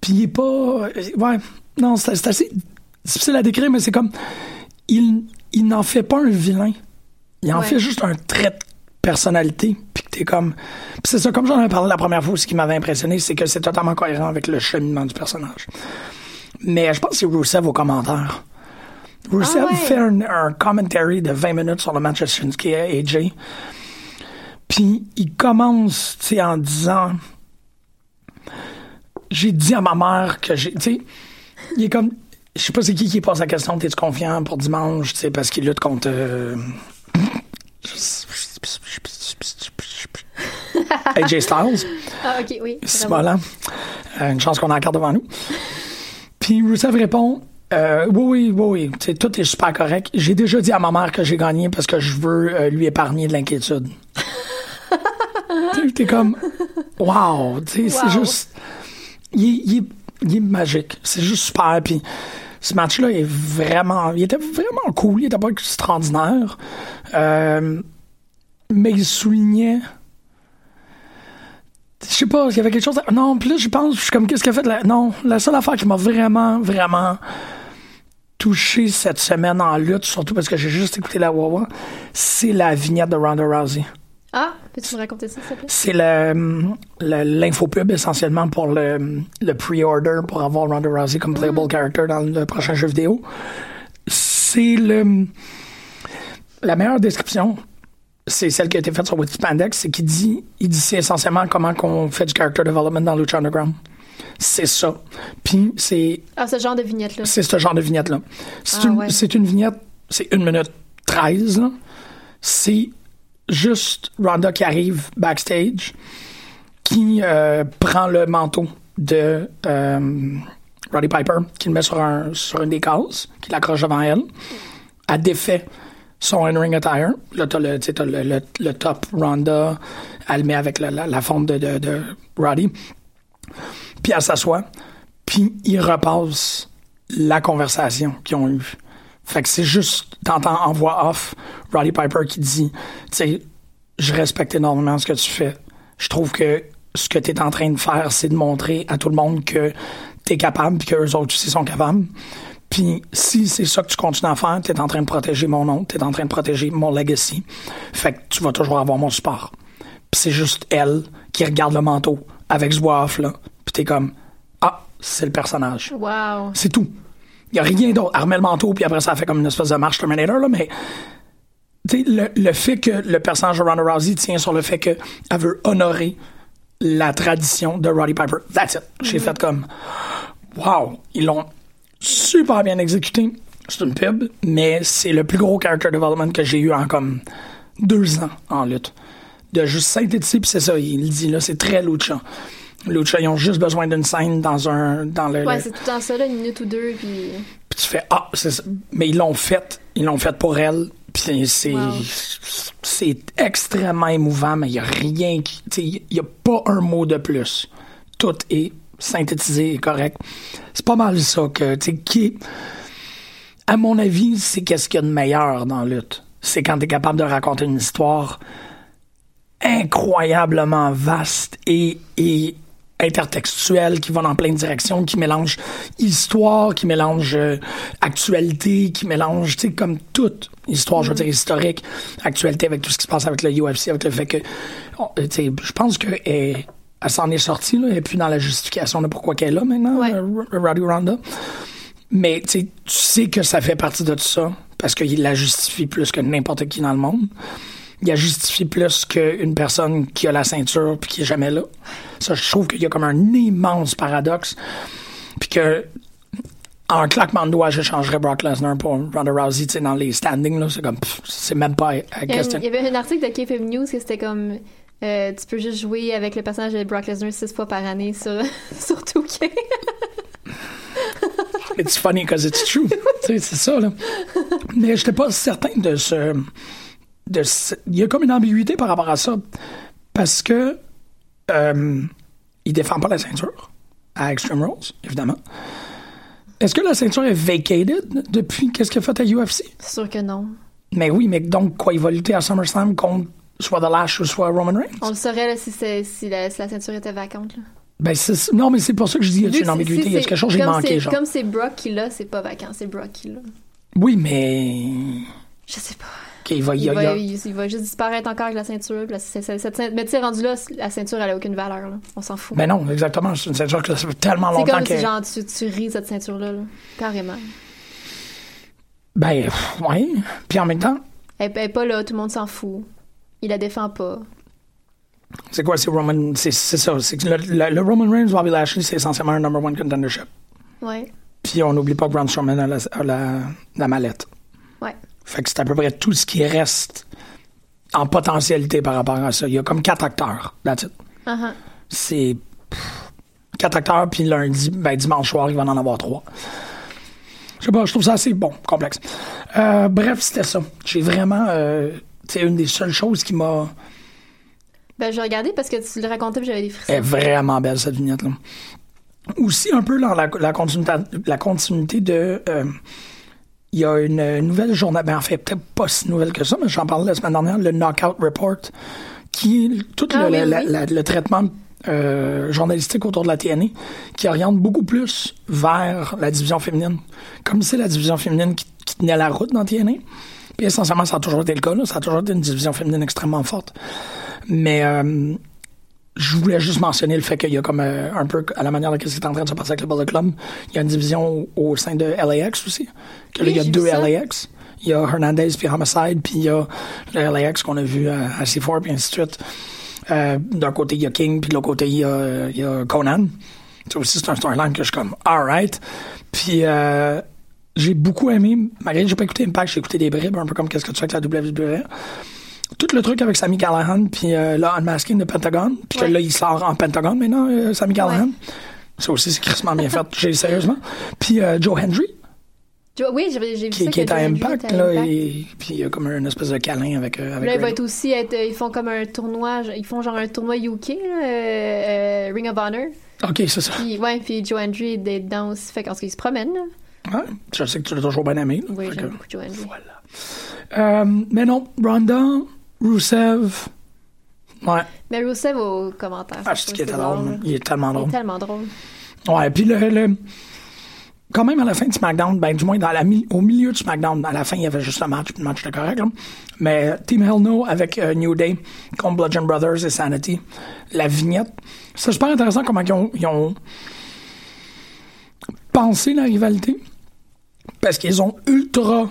Puis il est pas. euh, Ouais, non, c'est assez difficile à décrire, mais c'est comme. Il, il n'en fait pas un vilain. Il en Ouais. fait juste un trait de personnalité. Puis que t'es comme. Puis c'est ça, comme j'en avais parlé la première fois, ce qui m'avait impressionné, c'est que c'est totalement cohérent avec le cheminement du personnage. Mais je pense que c'est Rousseff au commentaire. Rousseff Ah ouais. fait un, un commentary de 20 minutes sur le match de Shinsuke et AJ. Puis il commence, tu sais, en disant J'ai dit à ma mère que j'ai. Tu sais, il est comme. Je sais pas c'est qui qui pose la question, t'es-tu confiant pour dimanche, tu sais, parce qu'il lutte contre. euh, AJ Styles. Ah, ok, oui. C'est voilà. Euh, une chance qu'on a carte devant nous. Puis Rousseff répond euh, Oui, oui, oui, oui. Tout est super correct. J'ai déjà dit à ma mère que j'ai gagné parce que je veux euh, lui épargner de l'inquiétude. T'es comme Wow! Tu sais, Wow. C'est juste. Il il est- il est magique. C'est juste super. Puis ce match-là est vraiment. Il était vraiment cool. Il était pas extraordinaire. Euh, mais il soulignait je sais pas, il y avait quelque chose. à- Non, là, je pense, je suis comme, qu'est-ce qu'il a fait de la. Non, la seule affaire qui m'a vraiment, vraiment touché cette semaine en lutte, surtout parce que j'ai juste écouté la Wawa, c'est la vignette de Ronda Rousey. Ah, peux-tu me raconter ça, s'il te plaît? C'est le, l'infopub essentiellement pour le, le pre-order pour avoir Ronda Rousey comme playable character dans le prochain jeu vidéo. C'est le la meilleure description. C'est celle qui a été faite sur Wikipandex, c'est qu'il dit, il dit c'est essentiellement comment qu'on fait du character development dans Lucha Underground. C'est ça. Puis c'est Ah, ce genre de vignette-là. c'est ce genre de vignette-là. C'est Ah une, ouais. une vignette, c'est une minute 13. là. C'est juste Rhonda qui arrive backstage, qui euh, prend le manteau de euh, Roddy Piper, qui le met sur, un, sur une des cases, qui l'accroche devant elle. Elle défait son in-ring attire. Là, t'as le, top Ronda. Elle le met avec la, la, de, de, de Roddy. Puis elle s'assoit. Puis il repasse la conversation qu'ils ont eue. Fait que c'est juste, t'entends en voix off Roddy Piper qui dit, tu sais, je respecte énormément ce que tu fais. Je trouve que ce que tu es en train de faire, c'est de montrer à tout le monde que tu es capable puis qu'eux autres aussi sont capables. Puis si c'est ça que tu continues à faire, tu es en train de protéger mon nom, tu es en train de protéger mon legacy. Fait que tu vas toujours avoir mon support. Puis c'est juste elle qui regarde le manteau avec ce voix off là. Puis t'es comme ah, c'est le personnage. Wow. C'est tout. Il y a rien d'autre. Elle remet le manteau puis après ça elle fait comme une espèce de marche Terminator là, mais le, le fait que le personnage de Ronda Rousey tient sur le fait qu'elle veut honorer la tradition de Roddy Piper. That's it. J'ai fait comme wow, ils l'ont super bien exécuté. C'est une pub, mais c'est le plus gros character development que j'ai eu en comme deux ans en lutte. De juste synthétiser, puis c'est ça, il dit là, c'est très lucha. Lucha, ils ont juste besoin d'une scène dans un dans le, Ouais, le- c'est tout temps ça, là, une minute ou deux, puis. puis tu fais ah c'est ça. mais ils l'ont fait ils l'ont fait pour elle c'est Wow. c'est extrêmement émouvant mais il y a rien qui tu sais, il y a pas un mot de plus. Tout est synthétisé et correct. C'est pas mal ça que tu sais qui à mon avis c'est qu'est-ce qu'il y a de meilleur dans la lutte. C'est quand tu es capable de raconter une histoire incroyablement vaste et, et intertextuelle qui va dans plein de directions, qui mélange histoire, qui mélange euh, actualité, qui mélange, tu sais, comme toute histoire, je veux dire, historique, actualité avec tout ce qui se passe avec le UFC, avec le fait que, oh, tu sais, je pense que elle, elle s'en est sortie, là, et puis dans la justification de pourquoi qu'elle est là maintenant, Ouais. euh, Roddy Ronda. Mais tu sais, tu sais que ça fait partie de tout ça, parce qu'il la justifie plus que n'importe qui dans le monde. Il la justifie plus qu'une personne qui a la ceinture puis qui est jamais là. Ça, je trouve qu'il y a comme un immense paradoxe. Puis que, en claquement de doigts, j'échangerais Brock Lesnar pour Ronda Rousey, tu sais, dans les standings, là. C'est comme, c'est même pas à a question. il y avait un article de KFM News que c'était comme. euh, tu peux juste jouer avec le personnage de Brock Lesnar six fois par année sur, sur 2K. It's funny because it's true. C'est ça, là. Mais j'étais pas certain de ce. De Il y a comme une ambiguïté par rapport à ça. Parce que. Euh, il défend pas la ceinture à Extreme Rules, évidemment. Est-ce que la ceinture est vacated depuis qu'est-ce qu'il a fait à UFC? C'est sûr que non. Mais oui, mais donc, quoi, il va lutter à SummerSlam contre soit The Lash ou soit Roman Reigns? On le saurait là, si, la, si la ceinture était vacante. Là. Ben, non, mais c'est pour ça que je dis, il y a une ambiguïté. Il y a quelque chose que j'ai comme manqué, c'est- genre. Comme c'est Brock qui l'a, c'est pas vacant, c'est Brock qui l'a. Oui, mais. Je sais pas. Il va, il va, il, juste disparaître encore avec la ceinture. cette mais tu sais, rendu là, la ceinture, elle a aucune valeur. Là. On s'en fout. Ben non, exactement. C'est une ceinture que ça fait tellement c'est longtemps comme si genre, tu, tu ris cette ceinture-là. là. Carrément. Ben, ouais. Puis en même temps, Elle, elle est pas là, tout le monde s'en fout. Il la défend pas. c'est quoi, c'est Roman. C'est ça. Le, le- le Roman Reigns, Bobby Lashley, c'est essentiellement un number one contendership. Ouais. Puis on n'oublie pas que Braun Strowman a la, la, la mallette. Ouais. Fait que c'est à peu près tout ce qui reste en potentialité par rapport à ça. Il y a comme quatre acteurs. That's it. Uh-huh. C'est pff, quatre acteurs, puis lundi, ben dimanche soir, il va en avoir trois. Je sais pas, je trouve ça assez bon, complexe. Euh, bref, c'était ça. J'ai vraiment. euh, c'est une des seules choses qui m'a. Ben, j'ai regardé parce que tu le racontais puis j'avais des frissons. Elle est vraiment belle, cette vignette-là. Aussi, un peu dans la, la continuité, la continuité de. euh, Il y a une nouvelle journée, ben en fait, peut-être pas si nouvelle que ça, mais j'en parlais la semaine dernière, le Knockout Report, qui est tout Ah le, oui, la- oui. la- le traitement euh, journalistique autour de la TNA, qui oriente beaucoup plus vers la division féminine. Comme c'est la division féminine qui, qui tenait la route dans TNA. Puis essentiellement, ça a toujours été le cas, là. ça a toujours été une division féminine extrêmement forte. Mais euh, je voulais juste mentionner le fait qu'il y a comme euh, un peu à la manière de ce qui est en train de se passer avec le Bullet Club, il y a une division au, au sein de LAX aussi. Que là, Oui, il y a deux. LAX. Il y a Hernandez puis Homicide, puis il y a le LAX qu'on a vu à, à C4, puis ainsi de suite. Euh, D'un côté, il y a King, puis de l'autre côté, il y a, il y a Conan. Ça aussi, c'est un storyline que je suis comme, alright. Puis euh, j'ai beaucoup aimé, malgré que j'ai pas écouté Impact, j'ai écouté des bribes, un peu comme qu'est-ce que tu fais avec la WWE tout le truc avec Sammy Callahan puis euh, là Unmasking de Pentagon puis que Ouais. là il sort en Pentagon maintenant euh, Sammy Callahan ça aussi c'est crissement bien fait j'ai sérieusement puis euh, Joe Hendry Oui, j'ai vu qui, ça. qui est à Impact là Impact. et puis il y a comme une espèce de câlin avec euh, avec Là, il va être aussi, être- ils font comme un tournoi, ils font genre un tournoi UK, là, euh, euh, Ring of Honor. ok c'est ça Puis, ouais, puis Joe Hendry est dedans aussi, fait qu'il se promène. Ouais, je sais que tu l'as toujours bien aimé là. Oui, j'aime que- beaucoup Joe Hendry. Euh, mais non Ronda Rusev ouais Mais Rusev au commentaire. ah je qu'il est drôle, drôle il est tellement Il drôle est tellement drôle. Ouais, puis le, le- quand même à la fin de SmackDown, ben du moins dans la mi- au milieu de SmackDown, à la fin il y avait juste un match, puis le match était correct. là. Mais Team Hell No avec euh, New Day contre Bludgeon Brothers et Sanity, la vignette, c'est super intéressant comment ils ont, ils ont pensé la rivalité parce qu'ils ont ultra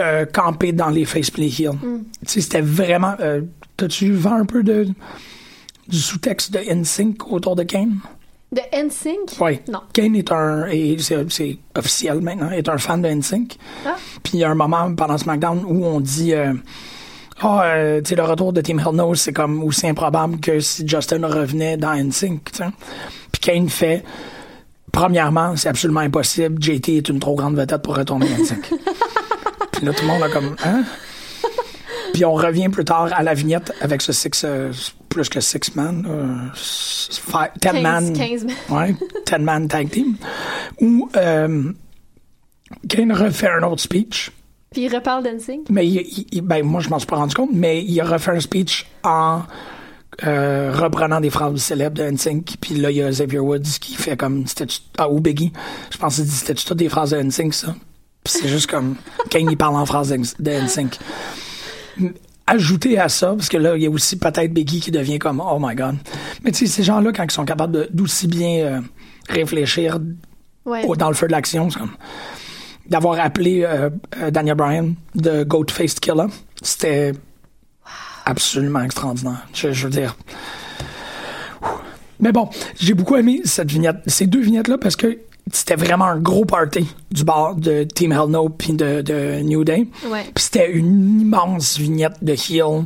euh, campé dans les faceplay heel. Tu sais, c'était vraiment. euh, T'as-tu vu un peu de du sous-texte de NSYNC autour de Kane? De NSYNC? Oui. Non. Kane est un, c'est, officiel maintenant, est un fan de NSYNC. Ah. Puis il y a un moment pendant SmackDown où on dit, euh, ah, euh, tu sais, le retour de Team Hell No, c'est comme aussi improbable que si Justin revenait dans NSYNC, tu. Puis Kane fait, premièrement, c'est absolument impossible. JT est une trop grande vedette pour retourner à NSYNC. Puis là, tout le monde a comme, hein? Puis on revient plus tard à la vignette avec ce six, euh, plus que six man, euh, five- ten 15, man, 15 man. ouais, ten man tag team, où euh, Kane refait un autre speech, Puis il reparle d'NSYNC. mais il, ben moi je m'en suis pas rendu compte, mais il a refait un speech en euh, reprenant des phrases célèbres de NSYNC, puis là il y a Xavier Woods qui fait comme ah ou Biggie, je pense qu'il dit c'était toutes des phrases de NSYNC ça, c'est juste comme Kane il parle en phrases de NSYNC. Ajouter à ça, parce que là, il y a aussi peut-être Biggie qui devient comme Oh my God. Mais tu sais, ces gens-là, quand ils sont capables d'aussi bien euh, réfléchir Ouais. au- dans le feu de l'action, c'est comme d'avoir appelé euh, euh, Daniel Bryan de Goat-Faced Killer, c'était absolument extraordinaire. Je, je veux dire. Mais bon, j'ai beaucoup aimé cette vignette, ces deux vignettes-là parce que c'était vraiment un gros party du bar de Team Hell No puis de, de New Day. Ouais. Puis c'était une immense vignette de heel,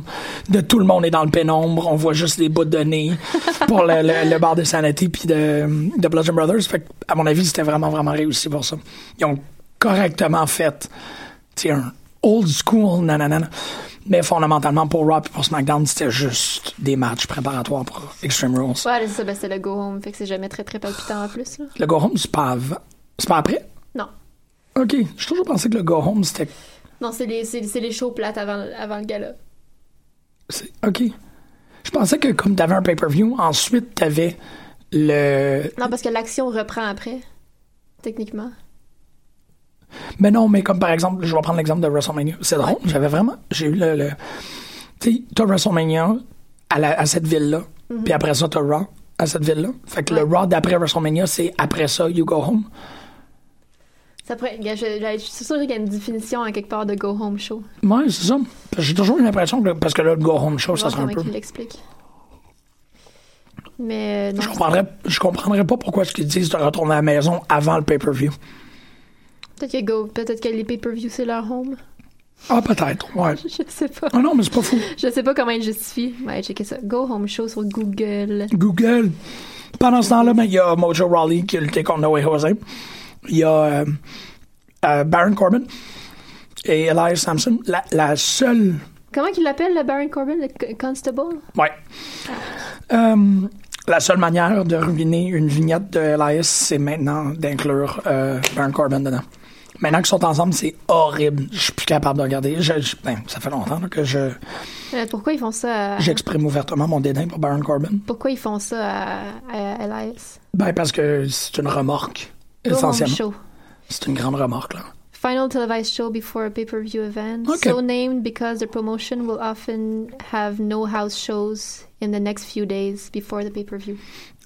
de tout le monde est dans le pénombre, on voit juste les bouts de nez pour le, le, le bar de Sanity puis de, de Bludgeon Brothers. Fait que, à mon avis, c'était vraiment, vraiment réussi pour ça. Ils ont correctement fait, tu un old school nanana. Mais fondamentalement, pour Raw et pour SmackDown, c'était juste des matchs préparatoires pour Extreme Rules. Ouais, c'est ça, ben, c'est le go home. Fait que c'est jamais très très palpitant en plus. Là. Le Go Home, c'est pas avant. C'est pas après? Non. OK. J'ai toujours pensé que le Go Home, c'était... Non, c'est les, c'est, c'est les shows plates avant, avant le gala. c'est- OK. Je pensais que comme t'avais un pay-per-view, ensuite t'avais le... Non, parce que l'action reprend après, techniquement. Mais non, mais comme par exemple, je vais prendre l'exemple de WrestleMania. C'est drôle, j'avais vraiment... J'ai eu le... le... Tu sais, t'as WrestleMania à, la- à cette ville-là, puis après ça, t'as Raw à cette ville-là. Fait que le Raw d'après WrestleMania, c'est après ça, You Go Home. Ça pourrait, je, suis sûre qu'il y a une définition à quelque part de go home show. Ouais, c'est ça. J'ai toujours eu l'impression que... Parce que là, le Go Home Show, ça voir un peu... l'explique. Mais euh, non. Je comprendrais, je comprendrais pas pourquoi est-ce qu'ils disent de retourner à la maison avant le pay-per-view. Peut-être que go, peut-être que les pay-per-view c'est leur home. Ah, peut-être, ouais. Je sais pas. Ah non, mais c'est pas fou. Je sais pas comment ils justifient. Ouais, checker ça. Go home show sur Google. Google. Pendant ce temps-là, ben, il y a Mojo Rawley qui a lutté contre No Way Jose. Il y a euh, euh, Baron Corbin et Elias Sampson. La, la seule. Comment qu'il l'appelle le Baron Corbin, le co- constable? Ouais. Euh, la seule manière de ruiner une vignette de Elias, c'est maintenant d'inclure Baron Corbin dedans. Maintenant qu'ils sont ensemble, c'est horrible. Je suis plus capable de regarder. Je, je- ben, ça fait longtemps là, que je Euh, pourquoi ils font ça à... j'exprime ouvertement mon dédain pour Baron Corbin? Pourquoi ils font ça à, à Elias? Ben, parce que c'est une remorque, essentiellement. C'est une grande remorque, là. Final televised show before a pay-per-view event. Okay. So named because the promotion will often have no house shows in the next few days before the pay-per-view.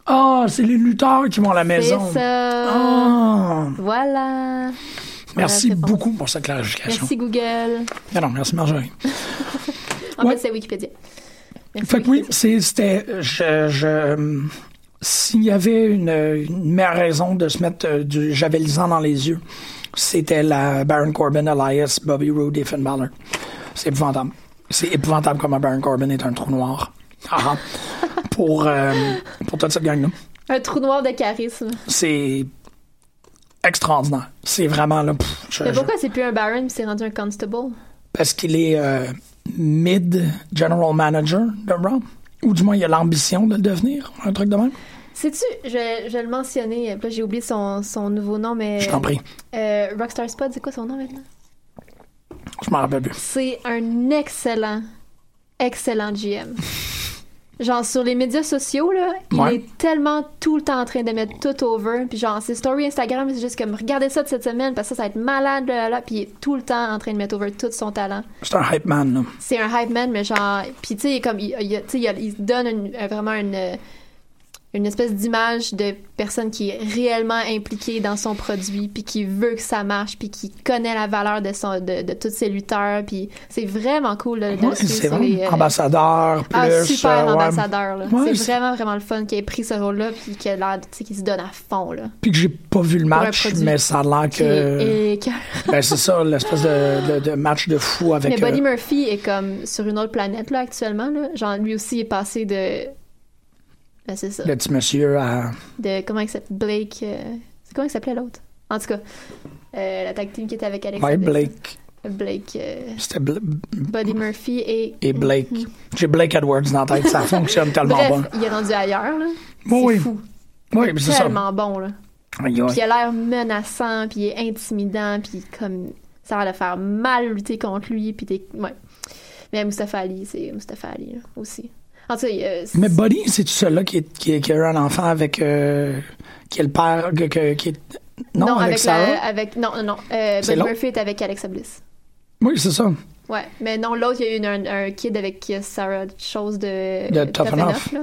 Ah, c'est les lutteurs qui vont à la maison. C'est ça. Ah, Voilà. Merci beaucoup pour cette clarification. Merci Google. Non, non, merci Marjorie. En Ouais. fait, c'est Wikipédia. Merci, Fait que oui, c'était. Je. je S'il y avait une, une meilleure raison de se mettre euh, du javelisant dans les yeux, c'était la Baron Corbin, Elias, Bobby Roode et Finn Balor. C'est épouvantable. C'est épouvantable comment Baron Corbin est un trou noir. Ah, ah. pour, euh, pour toute cette gang-là. Un trou noir de charisme. C'est extraordinaire. C'est vraiment là. pff, je- Mais je- pourquoi c'est plus un Baron c'est rendu un constable? parce qu'il est euh, mid general manager de Raw. Ou du moins, il a l'ambition de le devenir, un truc de même. Sais-tu, je, je vais le mentionner, puis là, j'ai oublié son, son nouveau nom, mais. Je t'en prie. Euh, Rockstar Spot, c'est quoi son nom maintenant? Je m'en rappelle plus. C'est un excellent, excellent GM. Genre sur les médias sociaux, là, Ouais. il est tellement tout le temps en train de mettre tout over. Puis genre, ses stories Instagram, c'est juste comme regardez ça de cette semaine parce que ça, ça va être malade, là, là. Puis il est tout le temps en train de mettre over tout son talent. C'est un hype man, là. C'est un hype man, mais genre, puis tu sais, comme, il, il- il, il donne une- euh, vraiment une, euh, une espèce d'image de personne qui est réellement impliquée dans son produit, puis qui veut que ça marche, puis qui connaît la valeur de son, de, de tous ses lutteurs, puis c'est vraiment cool de, de Ouais, c'est vrai. les, euh, Ambassadeur, plus. ah, super euh, ambassadeur, là. Ouais, c'est vraiment, vraiment le fun qu'il ait pris ce rôle-là, puis qu'il a l'air, tu sais, qu'il se donne à fond, là. Puis que j'ai pas vu le match, mais ça a l'air que. et que- Ben, c'est ça, l'espèce de, de, de match de fou avec. Mais Buddy euh, Murphy est comme sur une autre planète, là, actuellement, là. Genre, lui aussi est passé de... Ben, c'est ça. le petit monsieur à. de comment il s'appelle Blake euh, c'est comment il s'appelait l'autre? En tout cas euh, la tag team qui était avec Alex Ouais. Blake. Blake euh, C'était Bl- Buddy Murphy et et Blake. J'ai Blake Edwards dans la tête, ça fonctionne tellement bref bon. il est rendu ailleurs là c'est Oui, fou Oui, c'est ça. tellement bon là puis il a l'air menaçant puis il est intimidant puis comme ça a l'air de faire mal lutter contre lui puis t'es ouais mais Mustafa Ali c'est Mustafa Ali là, aussi en tout cas il, euh, Mais Buddy, c'est-tu celui-là qui, est, qui, est- qui a eu un enfant avec. euh, qui est le père. que- que- qui est- non, avec, avec, Sarah? la, avec non non non euh, Buddy? Murphy est avec Alexa Bliss Oui, c'est ça. Ouais, mais non, l'autre, il y a eu un, un kid avec Sarah chose de, De Tough Enough. là.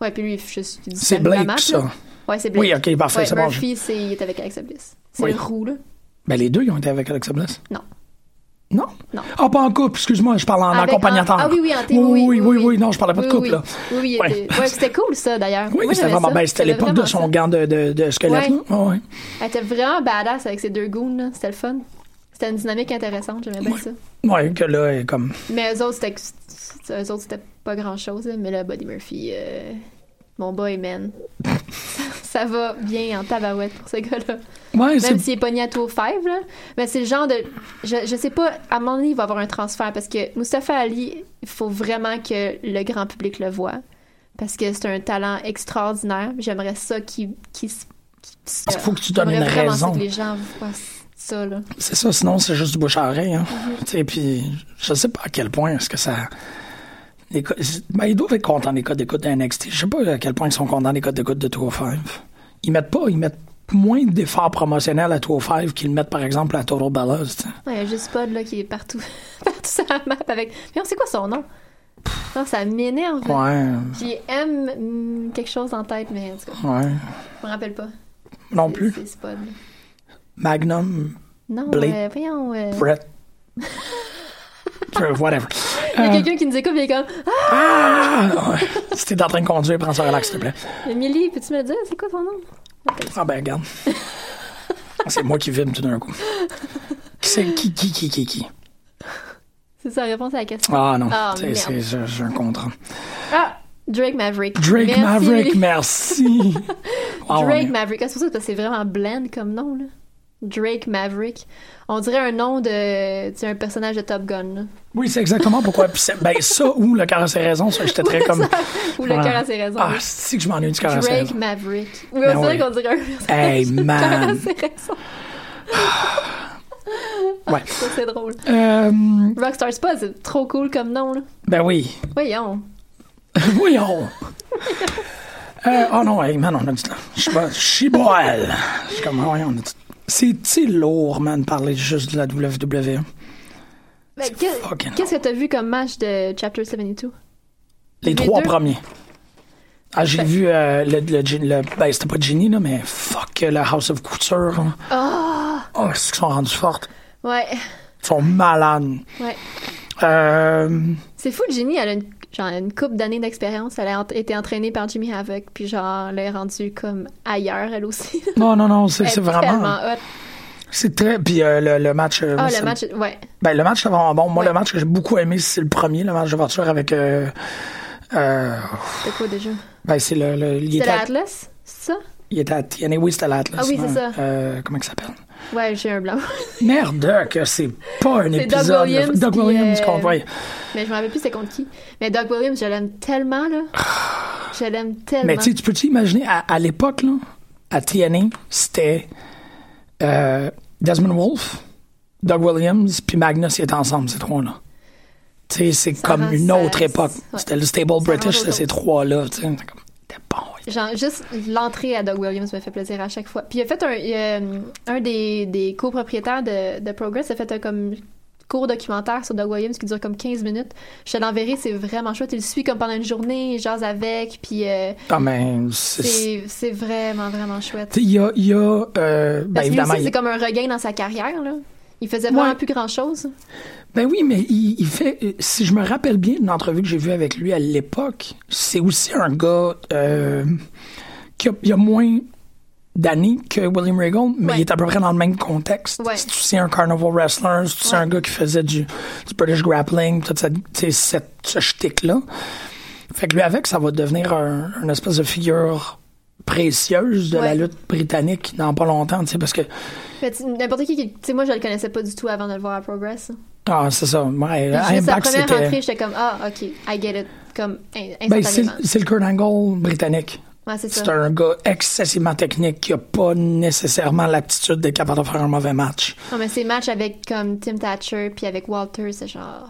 Ouais, puis lui, je suis C'est Blake, ça. Ouais, c'est Blake. Oui, ok, parfait, Ouais, c'est bon. Murphy, c'est, il est avec Alexa Bliss. C'est Oui. le roux, là. Ben, les deux, ils ont été avec Alexa Bliss. Non. Non? Non. Ah, pas en couple, excuse-moi, je parle en Avec- accompagnateur. Ah oui, oui, en oui, oui, oui, oui, oui. oui, non, je parlais pas de couple, oui. là. Oui, oui, Ouais. ouais, c'était cool, ça, d'ailleurs. Oui, c'était vraiment. Ben, c'était l'époque de son ça. gant de, de, de squelette, Ouais. Elle était vraiment badass avec ses deux goons, là. C'était le fun. C'était une dynamique intéressante, j'aimais bien ça. Ouais, que là, elle est comme. Mais eux autres, c'était, eux autres, c'était pas grand-chose, mais là, Buddy Murphy, euh, mon boy, man. ça va bien en tabarouette pour ce gars-là. Ouais. Même s'il est pogné à Tour 5, là. Mais c'est le genre de. Je, je sais pas, à un moment donné, il va y avoir un transfert parce que Mustafa Ali, il faut vraiment que le grand public le voit. Parce que c'est un talent extraordinaire. J'aimerais ça qu'il. qu'il qu'il- Il faut que tu donnes une raison. que les gens voient ça, là. C'est ça, sinon c'est juste du bouche à oreille. Hein. Mm-hmm. Tu sais, puis je sais pas à quel point est-ce que ça. Les Ben, ils doivent être contents des codes d'écoute de NXT. Je sais pas à quel point ils sont contents des codes d'écoute de 205. Ils mettent pas, ils mettent moins d'efforts promotionnels à 205 qu'ils mettent par exemple à Total sais. Ouais, il y a juste Spud, là, qui est partout, partout sur la map avec. Mais on sait quoi son nom? Non, ça m'énerve. Ouais, J'ai M hmm, quelque chose en tête, mais en tout cas, ouais. je me rappelle pas. Non plus. C'est. Magnum, Non, Blake. euh, voyons. euh, Brett. Whatever. Il y a Euh, quelqu'un qui nous écoute et il est comme ah, ouais. Si t'es en train de conduire, prends ça relax, s'il te plaît. Émilie, peux-tu me le dire? C'est quoi ton nom? Ah ben, regarde. C'est moi qui vime tout d'un coup. Qui c'est qui, qui, qui, qui, qui? C'est ça la réponse à la question. Ah non, Ah, c'est, j'ai un contrat. Ah! Drake Maverick. Drake Merci, Maverick, merci. Ah, Drake ouais. Maverick. Ah, c'est pour ça que c'est vraiment blend comme nom, là. Drake Maverick. On dirait un nom de. Tu sais, un personnage de Top Gun, là. Oui, c'est exactement pourquoi. Ben, ça ou le cœur à ses raisons, ça, j'étais très comme. Ou le Ah. cœur à ses raisons. Ah, c'est que je m'ennuie du cœur à ses Drake raisons. Maverick. Oui, Ben vrai oui. qu'on dirait un personnage Hey, de cœur man. ses raisons. Ouais. Ça, c'est drôle. Euh, Rockstar Spa, c'est trop cool comme nom, là. ben oui. Voyons. Voyons. Euh, oh non, hey, man, on a du temps. Je suis pas- je suis. Je suis comme, ouais, on a du C'est lourd, man, de parler juste de la WWE. Ben, Qu'est-ce que t'as vu comme match de Chapter 72? Les Les trois deux? premiers. Ah, j'ai vu euh, le, le, le- Ben, c'était pas Ginny, là, mais fuck, le House of Couture. là. Ah! Oh, c'est qu'ils sont rendus fortes? Ouais. Ils sont malades. Ouais. Euh, C'est fou, Ginny, elle a une, genre, une couple d'années d'expérience. Elle a été entraînée par Jimmy Havoc, puis genre, elle est rendue comme ailleurs, elle aussi. non, non, non, c'est vraiment. C'est très. Puis euh, le, le match. euh, Ah, le match, ouais. Ben, le match, c'est vraiment bon. Moi, Ouais. le match que j'ai beaucoup aimé, c'est le premier, le match de voiture avec. Euh, euh, C'était quoi déjà? ben, c'est le. le C'était l'Atlas? C'est ça? il était à oui, c'était l'Atlas. Ah oui, c'est ça. Euh, comment il s'appelle? Ouais, j'ai un blanc. Merde, que c'est pas un Doug épisode. de- Williams Doug Williams, euh, qu'on voit. Mais je me rappelle plus c'est contre qui. Mais Doug Williams, je l'aime tellement, là. Je l'aime tellement. Mais tu sais, tu peux-tu imaginer, à, à l'époque, là, à TNA, c'était euh, Desmond Wolfe, Doug Williams, puis Magnus, ils étaient ensemble, ces trois-là. Tu sais, c'est comme une autre époque. ouais. C'était le stable British, c'était ces trois-là. tu sais. Comme- Bon. Genre, juste l'entrée à Doug Williams me fait plaisir à chaque fois. Puis il a fait un, il a, euh, un des, des copropriétaires de, de Progress a fait un comme court documentaire sur Doug Williams qui dure comme 15 minutes. Je te l'enverrai, c'est vraiment chouette. Il le suit comme pendant une journée, il jase avec, puis euh, Ah, mais c'est. vraiment, vraiment chouette. Il y a. y a, euh, ben, Parce que lui évidemment. il- c'est comme un regain dans sa carrière, là. Il faisait vraiment Ouais. plus grand-chose? Ben oui, mais il, il fait. Si je me rappelle bien d'une entrevue que j'ai vue avec lui à l'époque, c'est aussi un gars euh, qui a, il a moins d'années que William Regal, mais Ouais. il est à peu près dans le même contexte. Ouais. C'est aussi un carnival wrestler, c'est aussi Ouais. un gars qui faisait du, du British grappling, tout tu sais, cette- ce shtick-là. Fait que lui, avec, ça va devenir un, une espèce de figure précieuse de la lutte britannique dans pas longtemps, tu sais, parce que N'importe qui, qui- tu sais, moi, je le connaissais pas du tout avant de le voir à Progress. ah, c'est ça. Ouais, juste sa première c'était- entrée, j'étais comme, ah, ok, I get it. Comme, Ben, c'est le Kurt Angle britannique. ouais, c'est ça. C'est un gars excessivement technique qui a pas nécessairement l'aptitude d'être capable de faire un mauvais match. Non, mais ses matchs avec comme Tim Thatcher puis avec Walter, c'est genre.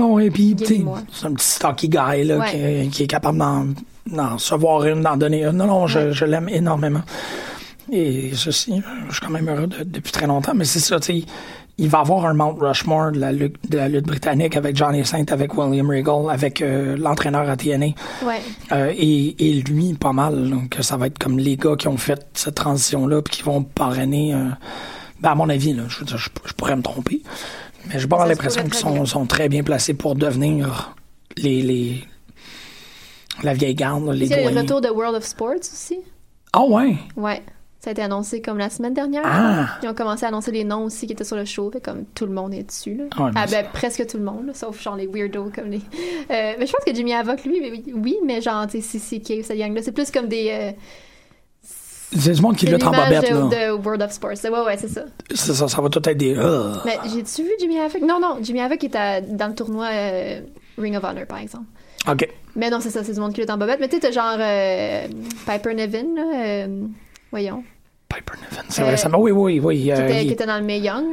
Oh, et puis, tu c'est un petit stocky guy là, Ouais. qui, qui est capable d'en d'en recevoir une, d'en donner une. Non, non, je, Ouais. je l'aime énormément. Et ceci, je suis quand même heureux de- depuis très longtemps. Mais c'est ça, tu sais, il va avoir un Mount Rushmore de la, lutte, de la lutte britannique avec Johnny Saint, avec William Regal, avec euh, l'entraîneur à TNA. Ouais. Euh, et, et lui, pas mal. Donc, ça va être comme les gars qui ont fait cette transition-là puis qui vont parrainer. euh, ben, à mon avis, là, je, veux dire, je, je pourrais me tromper. Mais j'ai pas l'impression qu'ils sont, sont très bien placés pour devenir les, les la vieille garde, là, les Il y a le retour de World of Sports aussi? Ah ouais? Ouais. Ça a été annoncé comme la semaine dernière. Ah! Ils ont commencé à annoncer les noms aussi qui étaient sur le show. Fait comme tout le monde est dessus. Là. Mais ah, ben, presque tout le monde, là, sauf genre les weirdos comme les. Euh, mais je pense que Jimmy Havoc, lui, oui, oui, mais genre, tu sais, CCK, cette gang-là, c'est plus comme des. Euh, C'est du monde qui lutte en bobette, là. de, World of Sports. Ouais, ouais, c'est ça. C'est ça, ça va tout être des. euh. Mais j'ai-tu vu Jimmy Havoc? Non, non, Jimmy Havoc est à- dans le tournoi euh, Ring of Honor, par exemple. OK. Mais non, c'est ça, c'est du monde qui lutte en bobette. Mais tu sais, t'as genre euh, Piper Nevin, là, euh, voyons, Piper Niven, c'est Euh, vrai. Ça, m'a- oui, oui, oui. qui, était, il- qui était dans le Mae Young.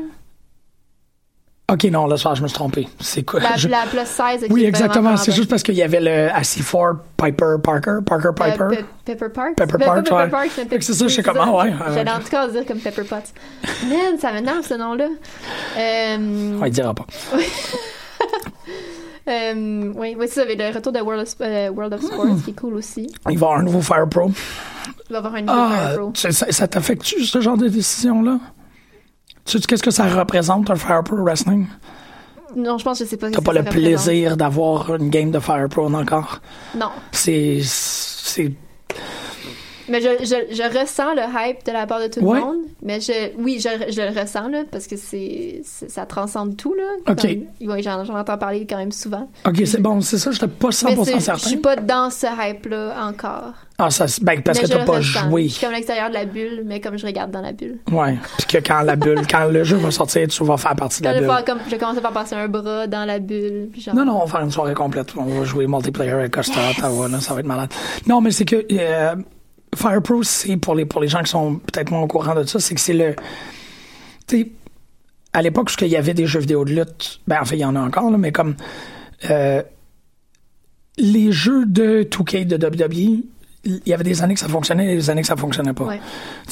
OK, non, là, je me suis trompé. C'est quoi? La, je- la plus 16. qui Oui, est exactement. C'est juste parce qu'il y avait le à C4 Piper Parker, Parker bonne. Piper. Euh, Pe- Pepper Park. Pepper Ben, Park, Pepper ouais. Que c'est ça, j'étais comme, ah ouais, J'allais en tout cas dire comme Pepper Potts. Man, ça m'énerve ce nom-là. Euh, Ouais, il dira pas. euh, oui, oui, c'est ça, le retour de World of, euh, World of Sports, qui est cool aussi. Il va avoir un nouveau Fire Pro. Il va avoir un nouveau Ah, Fire Pro. sais, ça, ça t'affecte-tu, ce genre de décision-là? Sais qu'est-ce que ça représente, un Fire Pro Wrestling? Non, je pense que je sais pas. T'as pas le représente. plaisir d'avoir une game de Fire Pro encore? Non. C'est. C'est. Mais je, je, je ressens le hype de la part de tout Ouais. le monde. Mais je, oui, je, je le ressens, là, parce que c'est, ça transcende tout, là. Ok. Oui, j'en, j'en entends parler quand même souvent. Ok, c'est bon, c'est ça, j'étais pas Mais 100% c'est- je certain. suis pas dans ce hype-là encore. Ah, ça, c'est- ben, parce mais que t'as pas joué. Je suis comme l'extérieur de la bulle, mais comme je regarde dans la bulle. Ouais. Puis que quand la bulle, quand le jeu va sortir, tu vas faire partie de la je, bulle. vais faire comme, je commence par passer un bras dans la bulle. Puis genre, Non, non, on va faire une soirée complète. On va jouer multiplayer avec Costa, Ottawa, là, ça va être malade. Non, mais c'est que euh, Fire Pro, c'est pour les, pour les gens qui sont peut-être moins au courant de ça, c'est que c'est le. Tu sais, à l'époque, où il y avait des jeux vidéo de lutte, ben, en fait, il y en a encore, là, mais comme. euh, les jeux de 2K de WWE, il y avait des années que ça fonctionnait et des années que ça fonctionnait pas. Ouais.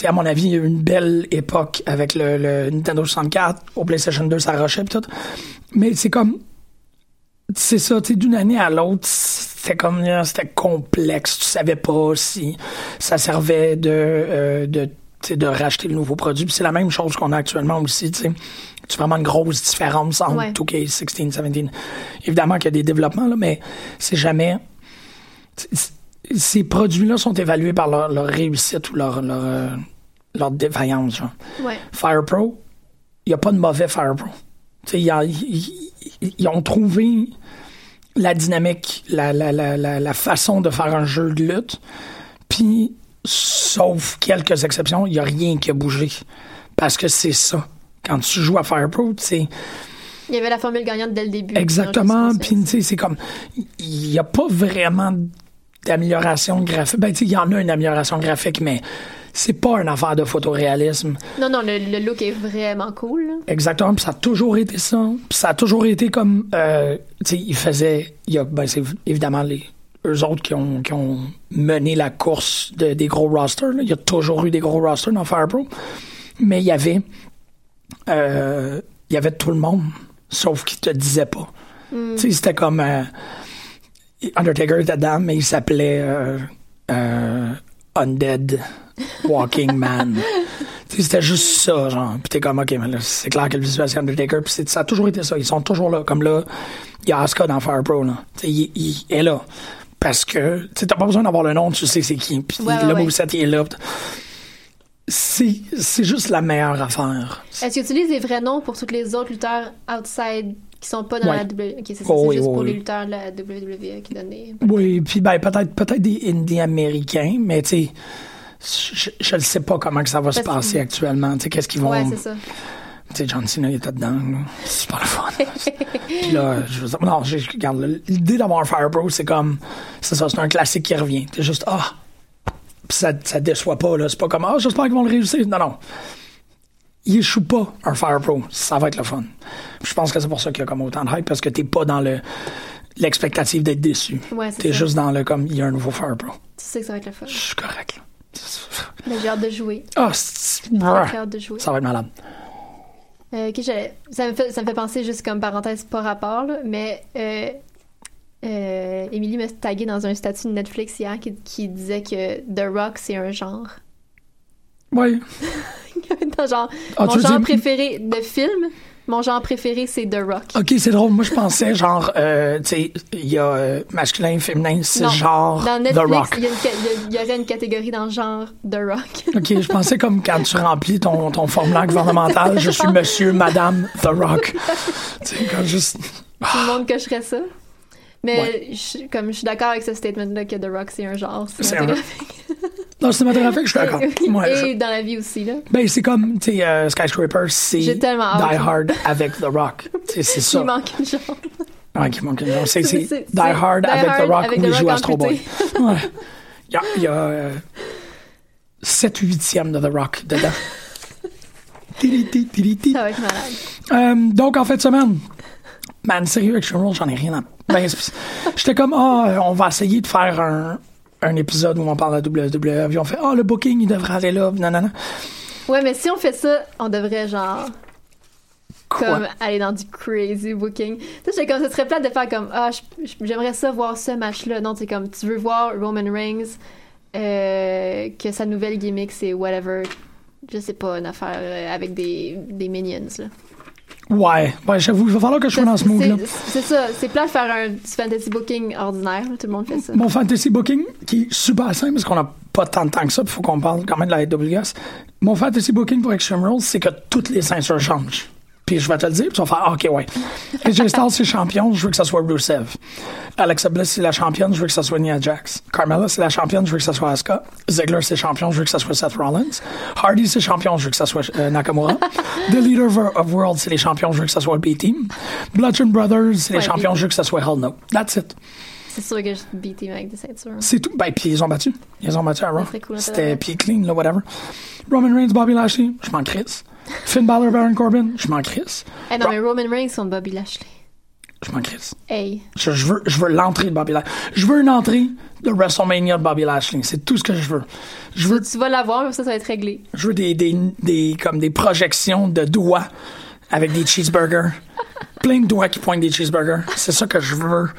À mon avis, il y a eu une belle époque avec le, le Nintendo 64, au PlayStation 2, ça rushait pis tout. Mais c'est comme. C'est ça, tu d'une année à l'autre, c'était comme. euh, C'était complexe. Tu savais pas si ça servait de. euh, de racheter le nouveau produit. C'est la même chose qu'on a actuellement aussi, tu sais. C'est vraiment une grosse différence entre Ouais. 2K16, 17. Évidemment qu'il y a des développements, là, mais c'est jamais. Ces produits-là sont évalués par leur, leur réussite ou leur, leur, euh, leur défaillance. Genre. Ouais. Fire Pro, il n'y a pas de mauvais Fire Pro. Ils ont trouvé la dynamique, la, la, la, la, la façon de faire un jeu de lutte. Puis, sauf quelques exceptions, il n'y a rien qui a bougé. Parce que c'est ça. Quand tu joues à Fire Pro, tu sais, Il y avait la formule gagnante dès le début. Exactement. Puis, Puis, tu sais, c'est comme. Il n'y a pas vraiment d'amélioration graphique. Ben, tu il y en a une amélioration graphique, mais c'est pas une affaire de photoréalisme. Non, non, le, le look est vraiment cool. là. Exactement, puis ça a toujours été ça. Puis ça a toujours été comme, euh, tu sais, ils faisaient, il y a, ben, c'est évidemment les eux autres qui ont, qui ont mené la course de- des gros rosters. là. Il y a toujours eu des gros rosters dans Fire Pro, mais il y avait, euh, il y avait tout le monde, sauf qu'ils te disaient pas. Tu sais, c'était comme euh, Undertaker était dedans, mais il s'appelait euh, euh, Undead Walking Man. C'était juste ça, genre. Puis t'es comme, OK, mais là, c'est clair que le visuel, c'est Undertaker. Puis ça a toujours été ça. Ils sont toujours là. Comme là, il y a Asuka dans Fire Pro, là. Il, il est là. Parce que, tu t'as pas besoin d'avoir le nom, tu sais c'est qui. Puis Ouais, le ouais. moveset, il est là. C'est, c'est juste la meilleure affaire. Est-ce que tu utilises des vrais noms pour tous les autres lutteurs outside qui sont pas dans Ouais. la WWE? C'est Oh, c'est oui, juste oui, pour oui. les lutteurs de la WWE qui donnent des. Oui, puis ben, peut-être, peut-être des indies américains, mais tu sais, je, ne sais pas comment que ça va se passer actuellement. Tu sais, qu'est-ce qu'ils vont. Ouais, c'est ça. Tu sais, John Cena, il était dedans. C'est super le fun. Puis là, je veux dire, non, je, regarde, l'idée d'avoir Fire Pro, c'est comme, c'est ça, c'est un classique qui revient. T'es juste, ah, Puis ça, ça déçoit pas, là. C'est pas comme, ah, j'espère qu'ils vont le réussir. Non, non. Il échoue pas un Fire Pro. Ça va être le fun. Puis je pense que c'est pour ça qu'il y a comme autant de hype, parce que t'es pas dans le, l'expectative d'être déçu. Ouais, T'es juste dans le, comme, il y a un nouveau Fire Pro. Tu sais que ça va être le fun. Je suis correct, là. Mais j'ai hâte de jouer. Ah, J'ai hâte de jouer. ça va être malade. Euh, ça, me fait, ça me fait penser juste comme parenthèse pas rapport, là, mais euh, euh, m'a tagué dans un statut de Netflix hier qui, qui disait que The Rock c'est un genre. Oui. Dans genre, Ah, mon genre dire- préféré de film, mon genre préféré c'est The Rock. Ok, c'est drôle. Moi, je pensais, genre, euh, tu sais, il y a euh, masculin, féminin, c'est genre Dans The Netflix, Rock. il y, y aurait une catégorie dans le genre The Rock. Ok, je pensais comme quand tu remplis ton, ton formulaire gouvernemental, je suis monsieur, madame, The Rock. tu sais, comme juste. Tout le monde cocherait ça. Mais Ouais. je- comme je suis d'accord avec ce statement-là que The Rock c'est un genre C'est un-. Dans le cinématographique, je suis d'accord. Ouais, je- Et dans la vie aussi, là. Ben, c'est comme, tu sais, euh, Skyscraper, c'est Die. Hard avec The Rock. C'est ça. Il manque une jambe. Ouais, qui manque une jambe. C'est Die Hard Die avec Hard The Rock avec où il joue Astro Boy. Ouais. Il y a, il y a euh, 7 huitièmes de The Rock dedans. Ça va être malade. Euh, donc, en fin de semaine, man, sérieux, avec Rules, j'en ai rien à. Ben, J'étais comme, ah, on va essayer de faire un, un épisode où on parle de la WWE. Puis on fait, ah, le booking, il devrait aller là. Non, non, non. Ouais, mais si on fait ça, on devrait genre Quoi? comme aller dans du crazy booking. Tu sais, comme ça serait plate de faire comme ah, je- j'aimerais ça voir ce match-là. Non, c'est comme tu veux voir Roman Reigns euh, que sa nouvelle gimmick c'est whatever. Je sais pas, une affaire euh, avec des, des minions là. Ouais, ouais, j'avoue, il va falloir que je sois dans ce mood-là. C'est ça, c'est plate de faire un fantasy booking ordinaire, tout le monde fait ça. Mon fantasy booking, qui est super simple, parce qu'on n'a pas tant de temps que ça, il faut qu'on parle quand même de la AWS. Mon fantasy booking pour Extreme Rules, c'est que toutes les ceintures changent. Puis je vais te le dire, puis tu vas faire, ah, OK, ouais. AJ Styles, c'est champion, je veux que ça soit Rusev. Alexa Bliss, c'est la championne, je veux que ça soit Nia Jax. Carmella, c'est la championne, je veux que ça soit Asuka. Ziggler, c'est champion, je veux que ça soit Seth Rollins. Hardy, c'est champion, je veux que ça soit euh, Nakamura. The Leader of, World, c'est les champions, je veux que ça soit B-Team. Bludgeon Brothers, c'est les champions, je veux que ça soit Hell No. That's it. C'est sûr que je him avec des ceintures. C'est tout. Ben, puis ils ont battu. Ils ont battu à Raw. Cool, C'était pied clean, là, whatever. Roman Reigns, Bobby Lashley, je m'en crisse. Finn Balor, Baron Corbin, je m'en crisse. Eh non, mais Roman Reigns contre Bobby Lashley. Je m'en crisse. Hey. Je, je veux, je veux l'entrée de Bobby Lashley. Je veux une entrée de WrestleMania de Bobby Lashley. C'est tout ce que je veux. Je veux, Tu vas l'avoir, ça, ça va être réglé. je veux des, des, des, comme des projections de doigts avec des cheeseburgers. Plein de doigts qui pointent des cheeseburgers. C'est ça que je veux.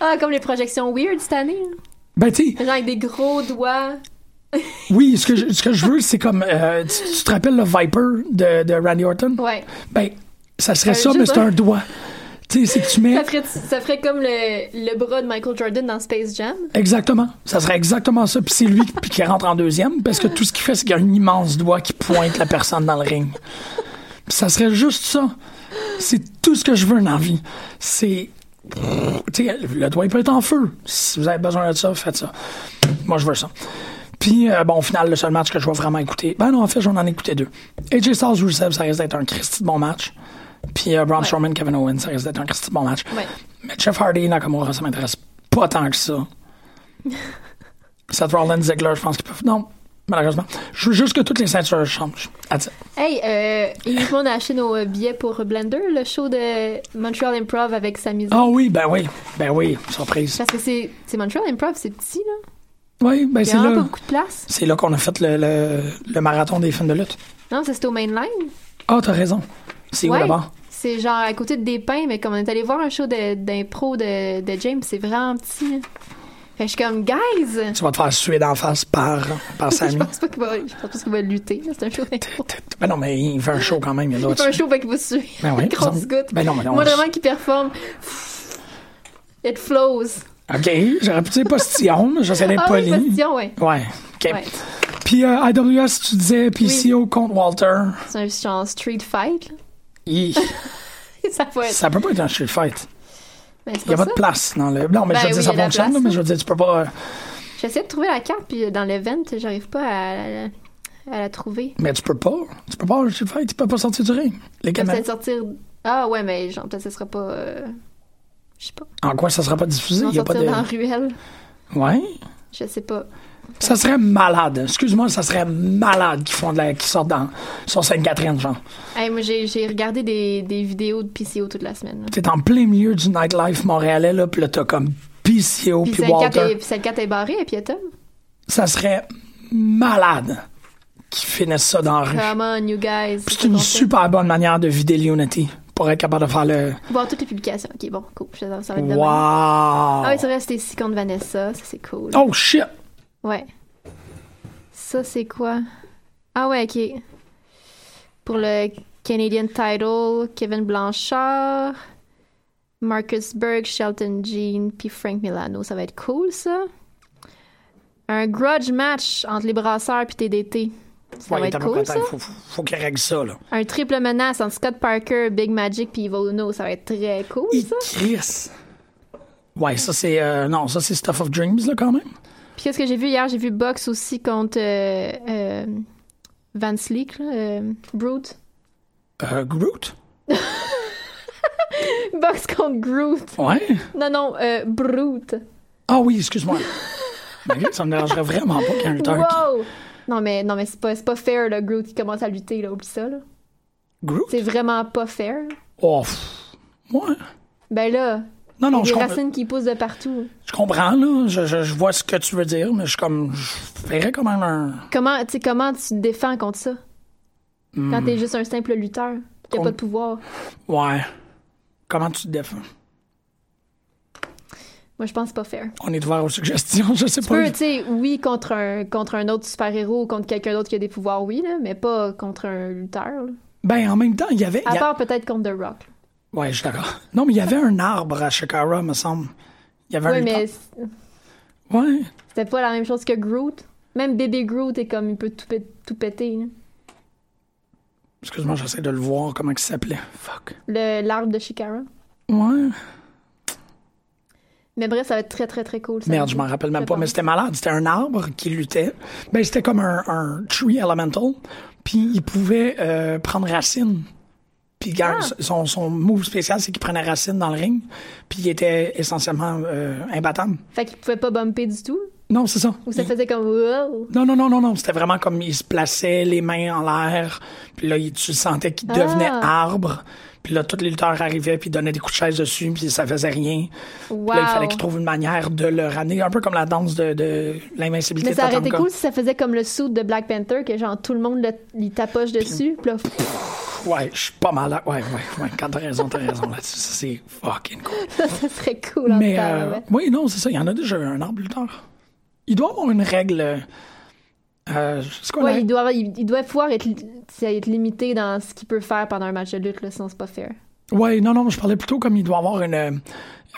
Ah, comme les projections weird cette année. là. Ben, tu sais, Genre avec des gros doigts. Oui, ce que je, ce que je veux, c'est comme. euh, tu, tu te rappelles le Viper de, de Randy Orton? Ouais. Ben, ça serait Euh, ça, mais c'est un doigt. Tu sais, c'est que tu mets. Ça ferait, ça ferait comme le, le bras de Michael Jordan dans Space Jam. Exactement. Ça serait exactement ça. Puis c'est lui qui- qui rentre en deuxième, parce que tout ce qu'il fait, c'est qu'il y a un immense doigt qui pointe la personne dans le ring. Puis ça serait juste ça. C'est tout ce que je veux dans la vie. C'est. Tu sais, le doigt, il peut être en feu. Si vous avez besoin de ça, faites ça. Moi, je veux ça. Puis, euh, bon, au final, le seul match que je vais vraiment écouter. Ben non, en fait, j'en ai écouté deux. AJ Styles Rusev, ça risque d'être un Christy de bon match. Puis, euh, Braun Ouais. Strowman, Kevin Owens, ça risque d'être un Christy de bon match. Ouais. Mais Jeff Hardy, Nakamura, ça m'intéresse pas tant que ça. Seth Rollins, Ziggler, je pense qu'ils peuvent. Non. malheureusement. Je veux juste que toutes les ceintures changent. It. Hey, euh, le monde a acheté nos euh, billets pour Blender, le show de Montreal Improv avec sa musique. Ah oui, ben oui, ben oui, surprise. Parce que c'est Montreal Improv, c'est petit, là. Oui, ben c'est là, pas beaucoup de place. c'est là qu'on a fait le, le, le marathon des films de lutte. Non, c'était au Mainline. Ah, t'as raison. C'est où là-bas? C'est genre à côté de Despins, mais comme on est allé voir un show d'impro de, de James, c'est vraiment petit. là. Fait que je suis comme, guys! Tu vas te faire suer d'en face par, par Je Samy. pense pas qu'il va, je pense pas qu'il va lutter. C'est un show d'impro. Ben non, mais il fait un show quand même. Il, Il fait un show, fait qu'il va suer. Ben oui, Grosse goutte. Ben non, mais non. Moi, vraiment, qui performe. It flows. OK, j'aurais pu dire postillon, mais j'essaie d'être Ah oui, poli. postillon, ouais. Ouais, OK. Ouais. Puis euh, IWS, tu disais PCO contre Walter. C'est un genre street fight, là. Ça peut être. ça peut pas être un street fight. Ben, Il y a pas pas de place dans le. Non, mais Ben je veux oui, dire, ça fonctionne, place, mais là. je veux dire, tu peux pas. euh, J'essaie de trouver la carte, puis dans l'event, j'arrive pas à, à- la trouver. Mais tu peux pas. Tu peux pas un street fight, tu peux pas sortir du ring. Les peut-être sortir. Ah ouais, mais genre, peut-être ce sera pas. euh, Je sais pas. En quoi ça sera pas diffusé? Il y a pas de. dans ruelle. Ouais. Je sais pas. Ça serait malade. Excuse-moi, ça serait malade qu'ils font de la... qu'ils sortent dans... sur Sainte-Catherine, genre. Hey, moi, j'ai j'ai regardé des, des vidéos de PCO toute la semaine. là. T'es en plein milieu du nightlife montréalais, là, pis là, t'as comme PCO Puis puis celle 4 Walter. est, puis celle 4 est barrée, et piétonne. Ça serait malade qu'ils finissent ça dans la rue. Come on, you guys. Puis c'est une super bonne manière de vider l'Unity pour être capable de faire le. Voir toutes les publications. Ok, bon, cool. Ça, ça va être. Wow! Ah oui, c'est vrai, c'était ici contre Vanessa. Ça, c'est cool. Oh shit! Ouais. Ça, c'est quoi? Ah ouais, ok. Pour le Canadian title, Kevin Blanchard, Marcus Berg, Shelton Jean, puis Frank Milano. Ça va être cool, ça. Un grudge match entre les brasseurs puis TDT. Ça va Ouais, être t'as cool, ça? Faut, qu'ils règlent ça, là. Un triple menace entre Scott Parker, Big Magic puis Evil Uno. Ça va être très cool, ça. Chris! Ouais, ça c'est. euh, non, ça c'est Stuff of Dreams, là, quand même. Puis qu'est-ce que j'ai vu hier? J'ai vu Box aussi contre euh, euh, Van Sleek, là, euh, Brute. Euh, Groot? Box contre Groot. Ouais. Non, non, Brute. Ah oui, excuse-moi. Ça me dérangerait vraiment pas qu'il y ait un lutteur qui. Non, mais, non, mais c'est pas, c'est pas fair, là, Groot qui commence à lutter, là, oublie ça, là. Groot? C'est vraiment pas fair. Oh, ouais. Ben là, Non, non, je, des racines qui poussent de partout. je comprends, là. Je, je, je vois ce que tu veux dire, mais je comme. Je ferais quand même un. Comment, comment tu te défends contre ça? Quand Hmm. t'es juste un simple lutteur, Com- pas de pouvoir. Ouais. Comment tu te défends? Moi, je pense pas fair. On est ouvert aux suggestions, je sais Tu pas. peux, sais, oui, contre un, contre un autre super-héros ou contre quelqu'un d'autre qui a des pouvoirs, oui, là, mais pas contre un lutteur. là. Ben, en même temps, il y avait. À y a- part peut-être contre The Rock. là. Ouais, je suis d'accord. Non, mais il y avait un arbre à Shakara, me semble. Il y avait un mais Ouais. c'était pas la même chose que Groot. Même Baby Groot est comme, il peut tout, pé- tout péter. là. Excuse-moi, j'essaie de le voir, comment il s'appelait. Fuck. Le- L'arbre de Shikara. Ouais. Mais bref, ça va être très, très, très cool. ça. Merde, je m'en rappelle même pas, mais c'était malade. C'était un arbre qui luttait. Ben, c'était comme un, un tree elemental. Puis il pouvait euh, prendre racine. Puis Ah. son, son move spécial, c'est qu'il prenait racine dans le ring. Puis il était essentiellement euh, imbattable. Fait qu'il pouvait pas bumper du tout? Non, c'est ça. Ou ça faisait comme wow? Non, non, non, non, non. C'était vraiment comme il se plaçait les mains en l'air. Puis là, il- tu sentais qu'il devenait Ah. arbre. Puis là, tous les lutteurs arrivaient puis donnaient des coups de chaise dessus, puis ça faisait rien. Wow. Puis là, il fallait qu'il trouve une manière de le ramener, un peu comme la danse de, de l'invincibilité Mais ça aurait été cool si ça faisait comme le suit de Black Panther, que genre tout le monde le, tapoche dessus. Puis là, pff, Ouais, je suis pas mal. Ouais, ouais, ouais. Quand t'as raison, t'as raison là-dessus. Ça, c'est fucking cool. ça, ça serait cool en Mais, euh, ouais. oui, non, c'est ça. Il y en a déjà un arbre lutteur. Il doit avoir une règle. Euh, Ouais, il doit, il, il doit pouvoir être, être limité dans ce qu'il peut faire pendant un match de lutte, là, sinon c'est pas fair. Ouais, non, non, je parlais plutôt comme il doit avoir une. euh,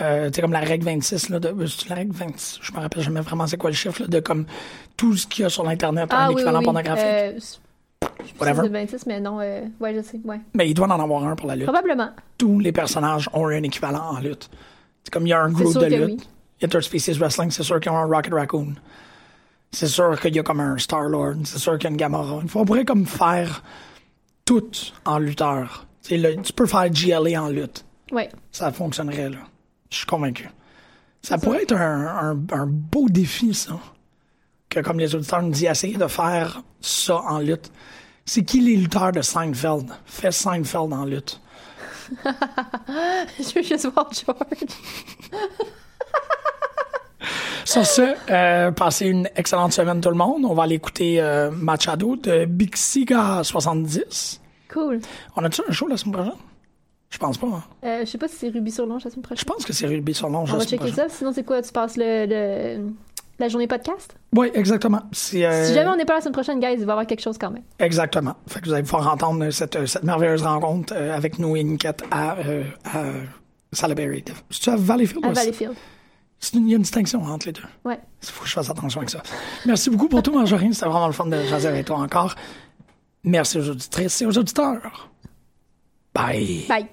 euh, tu comme la règle 26, là, de, euh, c'est la règle 26, je me rappelle jamais vraiment c'est quoi le chiffre, là, de comme tout ce qu'il y a sur l'Internet, un Ah oui, équivalent oui, pornographique. Euh, je sais pas si Whatever. c'est 26, mais non, euh, ouais, je sais, ouais. Mais il doit en avoir un pour la lutte. Probablement. Tous les personnages ont un équivalent en lutte. C'est comme il y a un groupe de lutte. oui. Interspecies Wrestling, c'est sûr qu'ils ont un Rocket Raccoon. C'est sûr qu'il y a comme un Star-Lord. C'est sûr qu'il y a une Gamora. On pourrait comme faire tout en lutteur. Tu sais, le- tu peux faire GLA en lutte. Ouais. Ça fonctionnerait, là. Je suis convaincu. Ça pourrait être un, un- un beau défi, ça. que, comme les auditeurs nous disent, essayer de faire ça en lutte. C'est qui les lutteurs de Seinfeld? Fais Seinfeld en lutte. Je veux juste voir George. Sur ce, euh, passez une excellente semaine tout le monde. On va aller écouter euh, Machado de Bixiga 70. Cool. On a-tu un show la semaine prochaine? Je pense pas. hein. Euh, je sais pas si c'est Ruby sur Longe la semaine Je prochaine. pense que c'est Ruby sur Longe On la va semaine checker prochaine. ça. Sinon, c'est quoi? Tu passes le, le- la journée podcast? Oui, exactement. Euh, Si jamais on n'est pas la semaine prochaine, guys, il va y avoir quelque chose quand même. Exactement. Fait que vous allez pouvoir entendre cette, cette merveilleuse rencontre euh, avec nous et Niket à, euh, à Salaberry. C'est-tu à Valleyfield? À- Valleyfield. C'est une- Il y a une distinction entre les deux. Ouais. Il faut que je fasse attention avec ça. Merci beaucoup pour tout, Marjorie. C'était vraiment le fun de jaser avec toi encore. Merci aux auditrices et aux auditeurs. Bye. Bye.